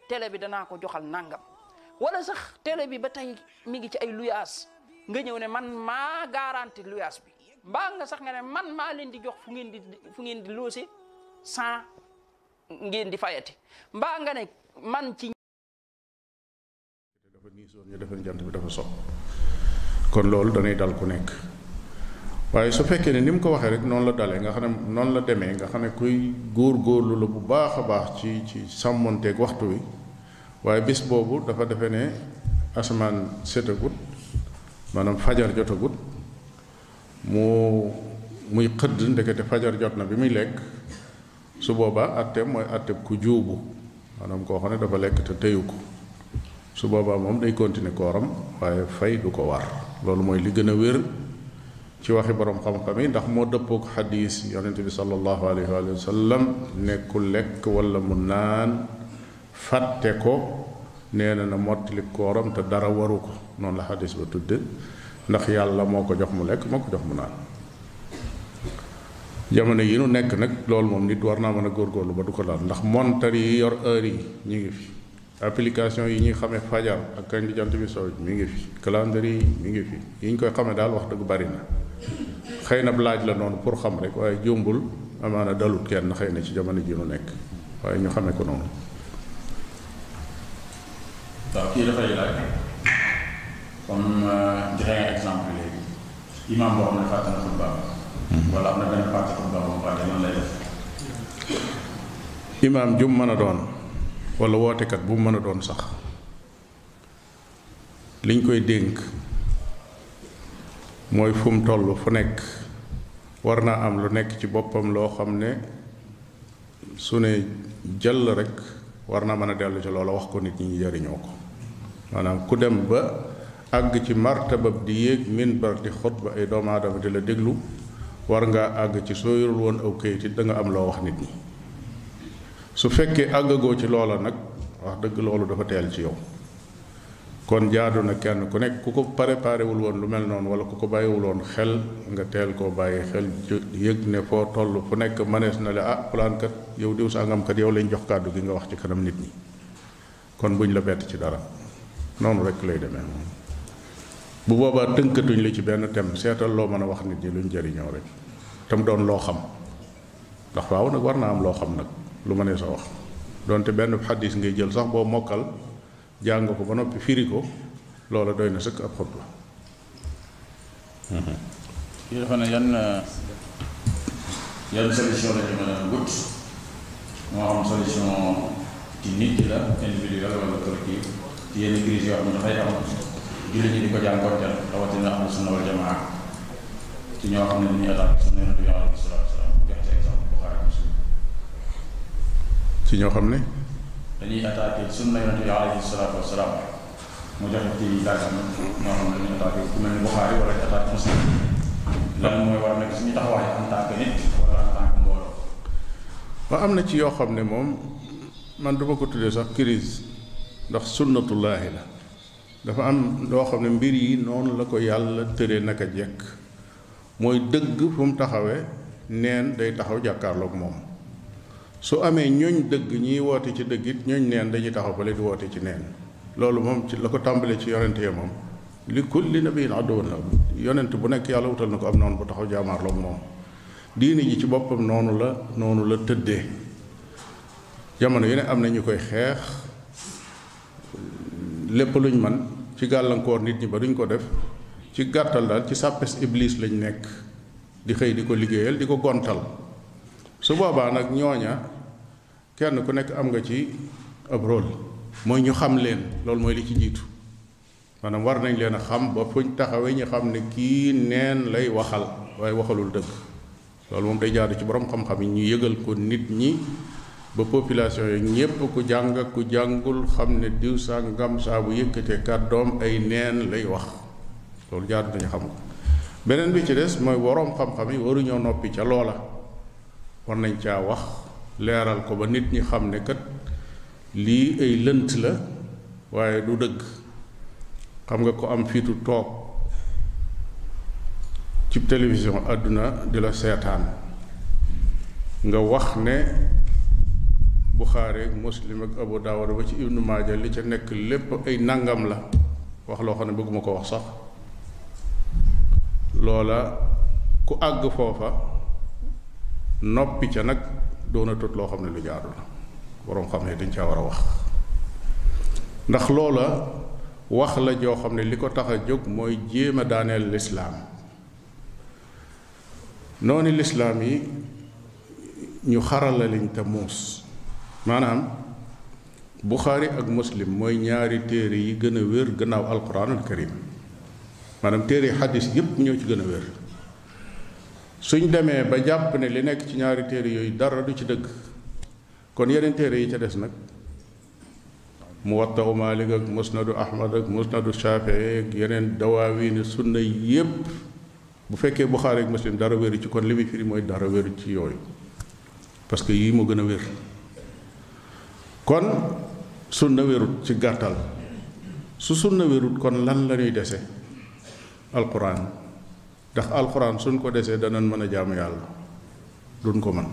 télé bi danaa ko joxal nangam wala sax télé bi ba tey mi ngi ci ay luyaas nga ñëw ne man maa garanti luyaas bi mbaa nga sax nga ne man maa leen di jox fu ngeen di fu ngeen di loose sans ngeen di fayati mbaa nga ne man ci dafa niisoon ñu defe ne jant bi dafa so kon loolu danay dal ku nekk waaye su fekkee ne ni mu ko waxee rek noonu la dalee nga xam ne noonu la demee nga xam ne kuy góor góorlu la bu baax a baax ci ci sàmmonteeg waxtu wi waaye bis boobu dafa defe ne asamaan setagut maanaam fajar jotagut mu muy xëdd ndekete fajar jot na bi muy lekk su boobaa atteem mooy atteb ku juubu maanaam koo xam ne dafa lekk te teyu ko su boobaa moom day continuer kooram waaye fay du ko war loolu mooy li gën a wér ci waxi borom xam-xam yi ndax moo dëppook xadiis yonente bi sallallahu alayhi wa sallam ne ku lekk wala mu naan fàtte ko nee na na mottali kooram te dara waru ko noonu la xadis ba tudde ndax yàlla moo ko jox mu lekk moo ko jox mu naan jamono yi nu nekk nag loolu moom nit war naa mën a góorgóorlu ba du ko laal ndax montar yi yor heure yi ñu ngi fi application yi ñuy xamee fajar ak kañ di jant bi soo mi ngi fi calendrier yi mi ngi fi yi ñu koy xamee daal wax dëgg bari na xëy na laaj la noonu pour xam rek waaye jombul amaana dalut kenn xëy na ci jamono ji nu nekk waaye ñu xamee ko noonu. waaw kii dafay laaj comme joxe nga exemple léegi imam boo xam ne fàtte na xutba wala am na benn fàtte xutba moom fàtte lan lay def. imaam ju mu mën a doon wala wootekat bu mu mën a doon sax liñ koy dénk mooy fu mu toll fu nekk war naa am lu nekk ci boppam loo xam ne su ne jël rek war naa mën a dellu ci loola wax ko nit ñi ñu jariñoo ko maanaam ku dem ba àgg ci martabab di yéeg minbar di xutba ay doomu aadama di la déglu war ngaa àgg ci soo yorul woon aw kayit it da nga am loo wax nit ñi su fekkee àggagoo ci loola nag wax dëgg loolu dafa teel ci yow kon jaadu na kenn ku nekk ku ko préparé wul woon lu mel noonu wala ku ko bàyyiwul woon xel nga teel koo bàyyi xel yëg ne foo toll fu nekk mënees na la ah plan kat yow diw sangam kat yow lañ jox kàddu gi nga wax ci kanam nit ñi kon buñ la bett ci dara noonu rek lay demee moom bu boobaa tënkatuñ la ci benn thème seetal loo mën a wax nit ñi luñ jëriñoo rek tam doon loo xam ndax waaw nag war naa am loo xam nag lu ma ne sa wax donte benn xadis ngay jël sax boo mokkal jàng ko ba noppi firi ko loola doy na sëkk ab xutba kii dafa ne yan yan solution la ñu mën a wut moo xam solution ci nit ki la individuel wala collectif ci yenn crise yoo xam ne dafay am jullit ñi di ko jànkonteel rawatina ahlu sunna wal jamaa ci ñoo xam ne dañuy attaqué sunna yonent bi alayhi salaatu salaam joxe ci exemple Buxaari Muslim ci ñoo xam ne dañuy attaqué sunna yonent bi alayhi salaatu wasalaam mu joxe ci daanaka ñoo xam ne dañuy attaqué ku mel ni Buxaari wala ñu attaqué Muslim lan mooy war a nekk suñu taxawaay en tant que nit wala en tant que mbooloo. waaw am na ci yoo xam ne moom man duma ko tuddee sax crise ndax sunnatullaahi la dafa am loo xam ne mbir yi noonu la ko yàlla tëree naka jekk mooy dëgg fu mu taxawee neen day taxaw jàkkaarloog moom su amee ñooñ dëgg ñiy woote ci dëgg it ñooñ neen dañuy taxaw bale di woote ci neen loolu moom ci la ko tàmbalee ci yonente yi moom li kulli nabiyin aduwwun la yonent bu nekk yàlla wutal na ko am noonu bu taxaw jaamaarloog moom diine ji ci boppam noonu la noonu la tëddee jamono yu ne am na ñu koy xeex lépp luñ man ci gàllankoor nit ñi ba duñ ko def ci gàttal daal ci sàppes iblis lañ nekk di xëy di ko liggéeyal di ko gontal su boobaa nag ñooña kenn ku nekk am nga ci ab rôle mooy ñu xam leen loolu mooy li ci jiitu maanaam war nañ leen a xam ba fuñ taxawee ñu xam ne kii neen lay waxal waaye waxalul dëgg loolu moom day jaadu ci borom xam-xam yi ñu yëgal ko nit ñi ba population yi ñépp ku jàng ku jàngul xam ne diw sàngam saa bu yëkkatee kàddoom ay neen lay wax loolu jaadu nañu xam ko beneen bi ci des mooy boroom xam-xam yi waruñoo noppi ca loola war nañ caa wax leeral ko ba nit ñi xam ne kat lii ay lënt la waaye du dëgg xam nga ko am fiitu toog ci télévision àdduna di la seetaan nga wax ne Buxaari ak Muslim ak Abu Daawud ba ci Ibnu Maaja li ca nekk lépp ay nangam la wax loo xam ne bëgguma ko wax sax loola ku àgg foofa noppi ca nag doona tut loo xam ne lu jaadu la boroom xam ne dañ caa war a wax ndax loola wax la joo xam ne li ko tax a jóg mooy jéem a daaneel lislaam noonu lislaam yi ñu xarala lañ te muus maanaam buxaari ak muslim mooy ñaari téere yi gën a wér gannaaw alquranul karim maanaam téere yi xadis yépp ñoo ci gën a wér suñ demee ba jàpp ne li nekk ci ñaari téere yooyu dara du ci dëgg kon yeneen téere yi ca des nag muwattau maalik ak musnadu ahmad ak musnadu shafii ak yeneen dawaawiini sunna yépp bu fekkee Buxaari ak Muslim dara wéru ci kon li muy firi mooy dara wéru ci yooyu parce que yii moo gën a wér kon sunna wérut ci gàttal su sunna wérut kon lan la ñuy dese alquran ndax alquran suñ ko desee danañ mën a jaamu yàlla duñ ko man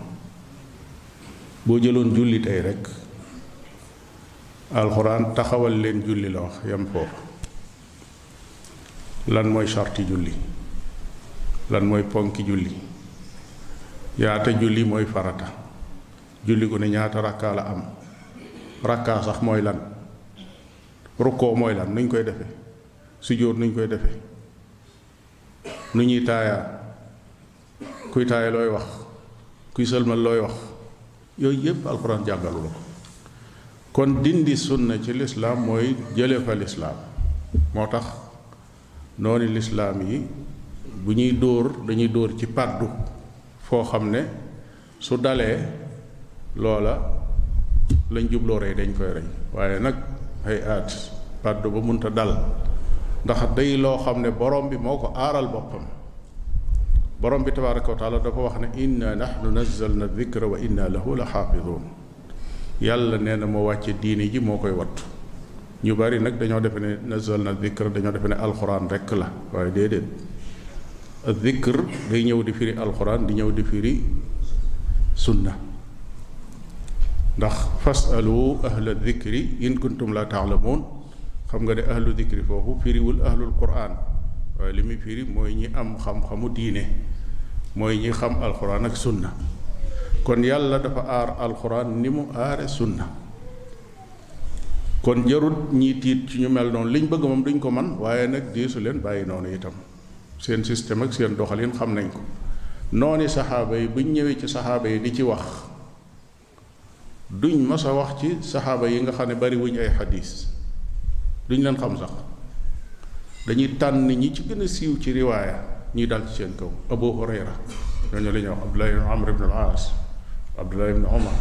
boo jëloon julli tey rek alxuraan taxawal leen julli la wax yam foofu lan mooy sarti julli lan mooy ponki julli yaata julli mooy farata julli gu ne ñaata rakkaa la am rakkaa sax mooy lan rukkoo mooy lan nuñ koy defe sujjóot nuñ koy defe nu ñuy taayaa kuy taaya looy wax kuy sëlmal looy wax yooyu yépp alxuraan jàngalu la ko kon dindi sunna ci lislaam mooy jële fa lislaam moo tax noonu lislaam yi bu ñuy dóor dañuy dóor ci pàddu foo xam ne su dalee loola lañ jubloo rey dañ koy rey waaye nag ay aat pàddu ba munta dal ndax day loo xam ne borom bi moo ko aaral boppam borom bi tabaraka wa taala dafa wax ne inna nahnu nazzalna dikra wa inna lahu la xaafiduun yàlla nee na moo wàcce diine ji moo koy wattu ñu bari nag dañoo defe ne nazal na dikr dañoo defe ne alxuraan rekk la waaye déedéet dikr day ñëw di firi alxuraan di ñëw di firi sunna ndax fasalu ahla dikri in kuntum la taalamuun xam nga ne ahlu dikri foofu firiwul ahlul quran waaye li muy firi mooy ñi am xam-xamu diine mooy ñi xam alquran ak sunna kon yàlla dafa aar alquran ni mu aare sunna kon jarut ñi tiit ci ñu mel noonu liñ bëgg moom duñ ko man waaye nag diisu leen bàyyi noonu itam seen système ak seen doxalin xam nañ ko nooni saxaaba yi buñ ñëwee ci saxaaba yi di ci wax duñ mas a wax ci saxaaba yi nga xam ne bari wuñ ay xadis duñ leen xam sax dañuy tànn ñi ci gën a siiw ci riwaaya ñuy dal ci seen kaw abu hurayra ñooñu la ñuy wax abdullah ibn amr ibn al aas abdullah ibn omar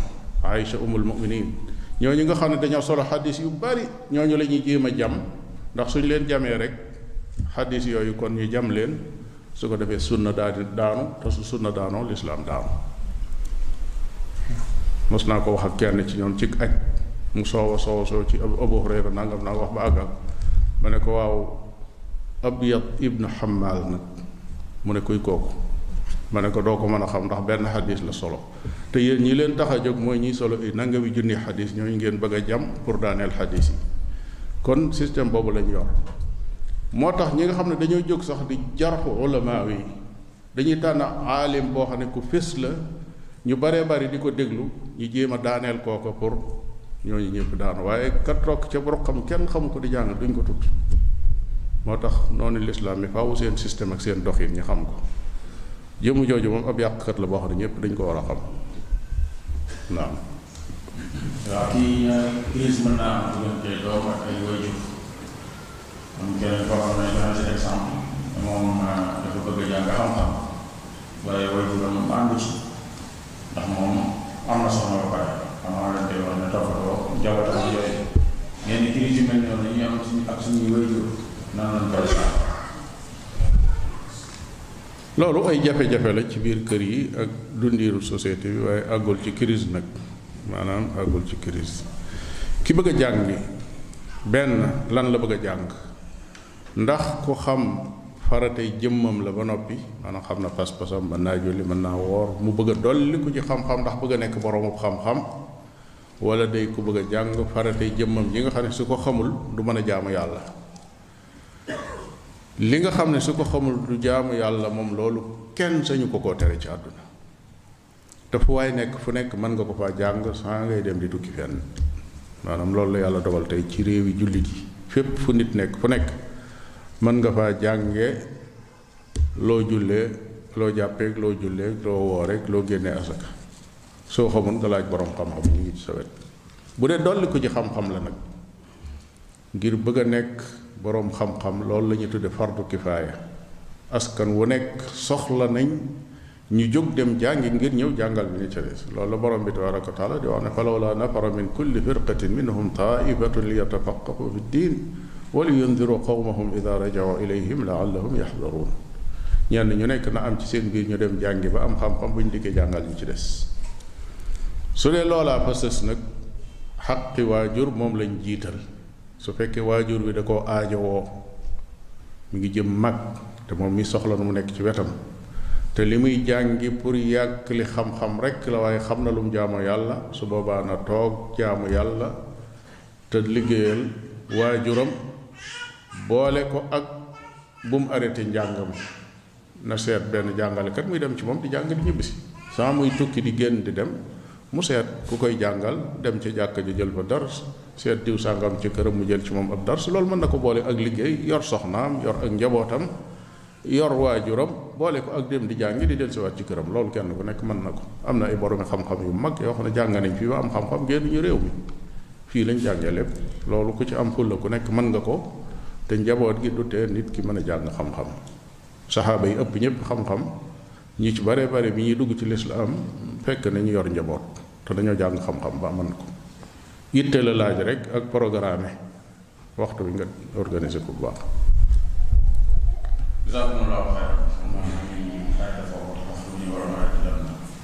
aïcha umul muminin ñooñu nga xam ne dañoo solo xadis yu bari ñooñu la ñuy jéem a jam ndax suñ leen jamee rek xadis yooyu kon ñu jam leen su ko defee sunna daal di daanu te su sunna daanoo lislaam daanu mos naa ko wax ak kenn ci ñoom ci aj mu soowa soowa soow ci Abu Hurayra nangam naa wax ba àggal ma ne ko waaw Abyad ibn Hammal nag mu ne kuy kooku ma ne ko doo ko mën a xam ndax benn xadis la solo te yéen ñi leen tax a jóg mooy ñiy solo i nangami junni xadis ñooñu ngeen bëgg a jam pour daaneel xadis yi kon système boobu lañ yor moo tax ñi nga xam ne dañoo jóg sax di jarxu ulama yi dañuy tànn aalim boo xam ne ku fés la ñu baree bari di ko déglu ñu jéem a daaneel kooka pour ñooñu ñëpp daan waaye ka toog ca roqam kenn xamu ko di jàng duñ ko tudd moo tax noonu lislaam mi faaw seen système ak seen doxin ñu xam ko jëmm jooju moom ab yàqkat la boo xam ne ñëpp dañ ko war a xam naam waaw kii ñaar crise mën naa am diggante doom ak ay waajur am keneen koo xam ne dana si exemple moom dafa bëgg a jàng xam-xam waaye waajuram moom àndu ci ndax moom am na soxna ba pare xam nga dañ koy wax ne toppatoo jabatam ak yooyu nee na crise yu mel noonu dañuy am suñu ak suñuy waajur nan lañ koy sax loolu ay jafe-jafe la ci biir kër yi ak dundiiru société bi waaye àggul ci crise nag maanaam àggul ci crise ki bëgg a jàng benn lan la bëgg a jàng ndax ku xam faratay jëmmam la ba noppi maanaam xam na pas-pasam mën naa julli mën naa woor mu bëgg a dolli ku ci xam-xam ndax bëgg a nekk boroomu xam-xam wala day ku bëgg a jàng faratay jëmmam yi nga xam ne su ko xamul du mën a jaamu yàlla li nga xam ne su ko xamul du jaamu yàlla moom loolu kenn sañu ko koo tere ci àdduna te fu waay nekk fu nekk mën nga ko faa jàng saa ngay dem di tukki fenn maanaam loolu la yàlla dogal tey ci réewi jullit yi fépp fu nit nekk fu nekk mën nga faa jànge loo jullee loo jàppeek loo jullee loo wooreek loo génnee asaka soo xamul nga laaj borom xam-xam ñu ngi ci sa wet bu dee dolli ko ci xam-xam la nag ngir bëgg a nekk boroom xam-xam loolu la ñu tudde fardu kifaaya askan wu nekk soxla nañ ñu jóg dem jàngi ngir ñëw jàngal bi ñu ca des loolu la borom bi tabaraka wa taala di wax ne falawla nafara min kulli firqatin minhum taifatun li yatafaqahu fi ddin wa li yundiru qawmahum ida rajau ilayhim laallahum yaxdaruun ñenn ñu nekk na am ci seen biir ñu dem jàngi ba am xam-xam bu ñu dikkee jàngal ñu ci des su dee loolaa fa sës nag xaqi waajur moom lañ jiital su fekkee waajur bi da koo aajowoo mu ngi jëm mag te moom mi soxla nu mu nekk ci wetam te li muy jàngi pour yàgg li xam-xam rekk la waaye xam na lu mu jaamu yàlla su boobaa na toog jaamu yàlla te liggéeyal waajuram boole ko ak bu mu arrêté njàngam na seet benn jàngalekat muy dem ci moom di jàng di ñibbisi saa muy tukki di génn di dem mu seet ku koy jàngal dem ca jàkka ji jël fa dars seet diw sàngam ci këram mu jël ci moom ab dars loolu mën na ko boole ak liggéey yor soxnaam yor ak njabootam yor waajuram boole ko ak dem di jàngi di del siwaat ci këram loolu kenn ku nekk mën na ko am na ay boromi xam-xam yu mag yoo xam ne jàng nañ fii ba am xam-xam génn ñu réew mi fii lañ jàngee lépp loolu ku ci am fulla ku nekk mën nga ko te njaboot gi du tee nit ki mën a jàng xam-xam saxaaba yi ëpp ñëpp xam-xam ñi ci bare bare bi ñuy dugg ci lislaam fekk nañu yor njaboot te dañoo jàng xam-xam ba mën ko yitte la laaj rek ak programme waxtu bi nga organiser ko bu baax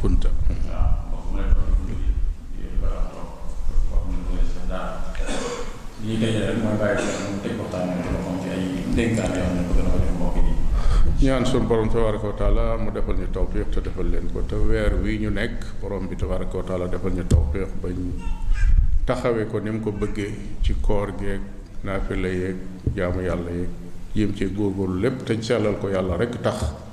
kunta lii tey rek mooy bàyyi xel mu teg waxtaan moom dafa xam ci ay dénkaan yoo xam ne bëgg na ko def mbokk yi ñaan suñu borom tabaraka wa taala mu defal ñu tawfiq te defal leen ko te weer wii ñu nekk borom bi tabaraka wa taala defal ñu tawfiq bañ taxawee ko ni mu ko bëggee ci koor geeg naafila yeeg jaamu yàlla yeeg yéem ci góorgóorlu lépp te sellal ko yàlla rek tax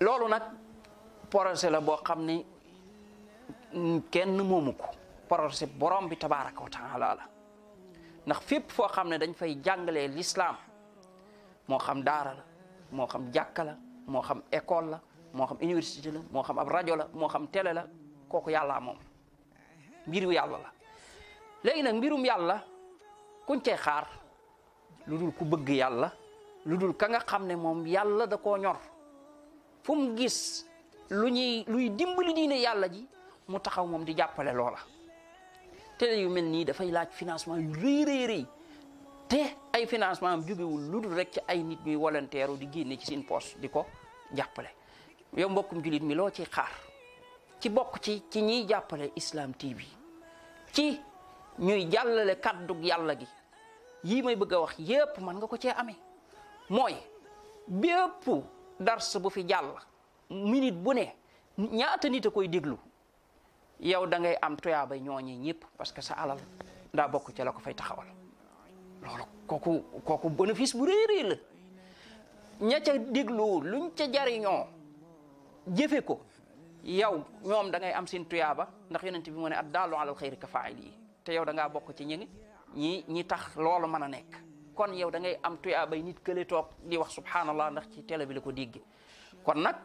loolu nag projet la boo xam ni kenn moomu ko projet borom bi tabaaraka wa taala la ndax fépp foo xam ne dañ fay jàngalee lislaam moo xam daara la moo xam jàkka la moo xam école la moo xam université la moo xam ab rajo la moo xam télé la kooku yàllaa moom mbiru yàlla la léegi nag mbirum yàlla kuñ cay xaar lu dul ku bëgg yàlla lu dul ka nga xam ne moom yàlla da koo ñor fu mu gis lu ñuy luy dimbali diine yàlla ji mu taxaw moom di jàppale loola télé yu mel nii dafay laaj financement yu rëy rëy rëy te ay financement am jógewul lu dul rek ci ay nit ñuy volontaire di génne ci seen poche di ko jàppale yow mbokkum julit mi loo ciy xaar ci bokk ci ci ñiy jàppale Islam TV ci ñuy jàllale kàddug yàlla gi yii may bëgg a wax yépp mën nga ko cee amee mooy bépp dars bu fi jàll minute bu ne ñaata nit a koy déglu yow da ngay am tuyaaba ñooñee ñëpp parce que sa alal daa bokk ci la ko fay taxawal loolu kooku kooku bénéfice bu rëy rëy la ña ca déglu luñ ca jariñoo jëfe ko yow ñoom da ngay am seen tuyaaba ndax yonent bi moo ne ad daalu alal xayri ka faayil yi te yow da ngaa bokk ci ñi ngi ñi ñi tax loolu mën a nekk kon yow da ngay am tuyaabay nit kële toog di wax subhanallah ndax ci télé bi la ko dégg kon nag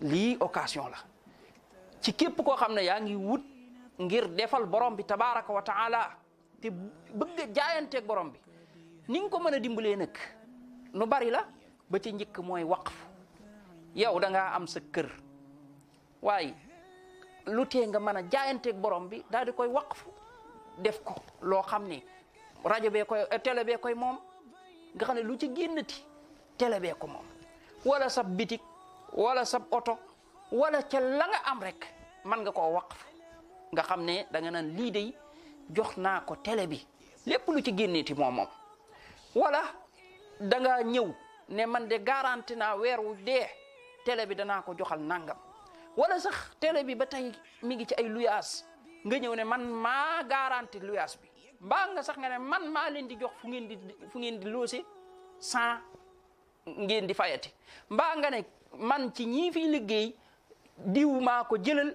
lii occasion la ci képp koo xam ne yaa ngi wut ngir defal borom bi tabaraka wa taala te bëgg a jaayanteeg borom bi ni nga ko mën a dimbalee nag nu bari la ba ca njëkk mooy waqf yow da ngaa am sa kër waaye lu tee nga mën a jaayanteeg borom bi daal di koy waqf def ko loo xam ne rajo bee koy télé bee koy moom nga xam ne lu ci génnati télé bee ko moom wala sab bitik wala sab oto wala ca la nga am rek man nga koo waqf nga xam ne da nga naan lii day jox naa ko télé bi lépp lu ci génneeti moom moom wala da nga ñëw ne man de garanti naa weer wu dee télé bi danaa ko joxal nangam wala sax télé bi ba tey mi ngi ci ay luyaas nga ñëw ne man maa garanti luyaas bi mbaa nga sax nga ne man maa leen di jox fu ngeen di fu ngeen di loose sans ngeen di fayati mbaa nga ne man ci ñii fiy liggéey diw maa ko jëlal